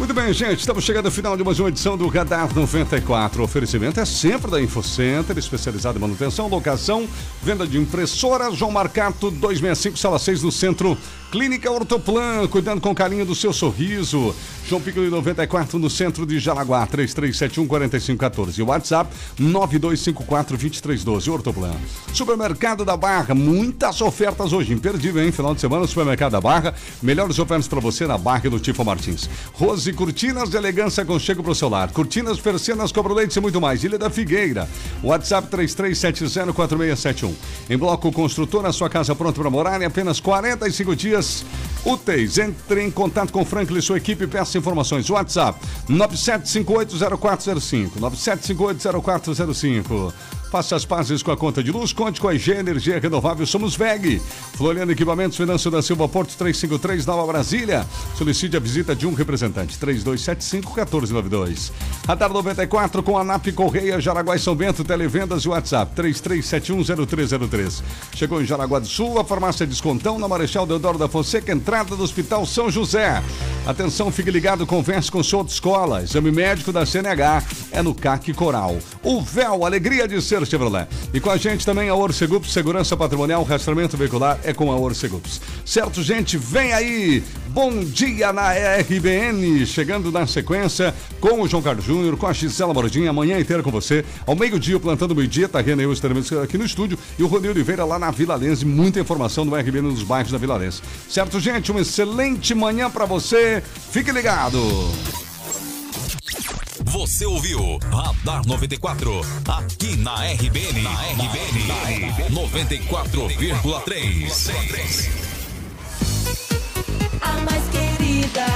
Muito bem, gente, estamos chegando ao final de mais uma edição do Radar 94. O oferecimento é sempre da InfoCenter, especializado em manutenção, locação, venda de impressoras. João Marcato, 265, sala 6 no centro. Clínica Ortoplan, cuidando com carinho do seu sorriso. João Pico 94 no centro de Jaraguá, 3371 4514. WhatsApp 9254 2312. Ortoplan. Supermercado da Barra, muitas ofertas hoje. Imperdível, hein? Final de semana, Supermercado da Barra. Melhores ofertas para você na Barra do Tifo Martins. Rose Cortinas de Elegância com chego pro celular. Cortinas, persianas, cobro-leite e muito mais. Ilha da Figueira. WhatsApp 33704671. Em bloco construtor, a sua casa pronta para morar em apenas 45 dias úteis. Entre em contato com o Franklin e sua equipe e peça informações. WhatsApp 97580405. 97580405. Faça as pazes com a conta de luz, conte com a IG Energia Renovável, somos VEG. Floriano Equipamentos, Finanço da Silva, Porto 353, Nova Brasília. Solicite a visita de um representante, 3275-1492. Radar 94 com a NAP Correia, Jaraguá e São Bento, Televendas e WhatsApp, 33710303. Chegou em Jaraguá do Sul, a farmácia Descontão, na Marechal Deodoro da Fonseca, entrada do Hospital São José. Atenção, fique ligado, converse com sua escola. Exame médico da CNH é no CAC Coral. O véu, alegria de ser Chevrolet. E com a gente também a Orcegups, segurança patrimonial, rastreamento veicular é com a Orcegups. Certo, gente? Vem aí! Bom dia na RBN, chegando na sequência com o João Carlos Júnior, com a Gisela Moradinha, amanhã inteira com você, ao meio-dia, plantando meio-dia, tá eu estaremos aqui no estúdio, e o Rony Oliveira lá na Vila Lense, muita informação do RBN nos bairros da Vila Lense. Certo, gente? Uma excelente manhã para você, fique ligado! Você ouviu Radar 94 aqui na RBN. Na RBN 94,3. A mais querida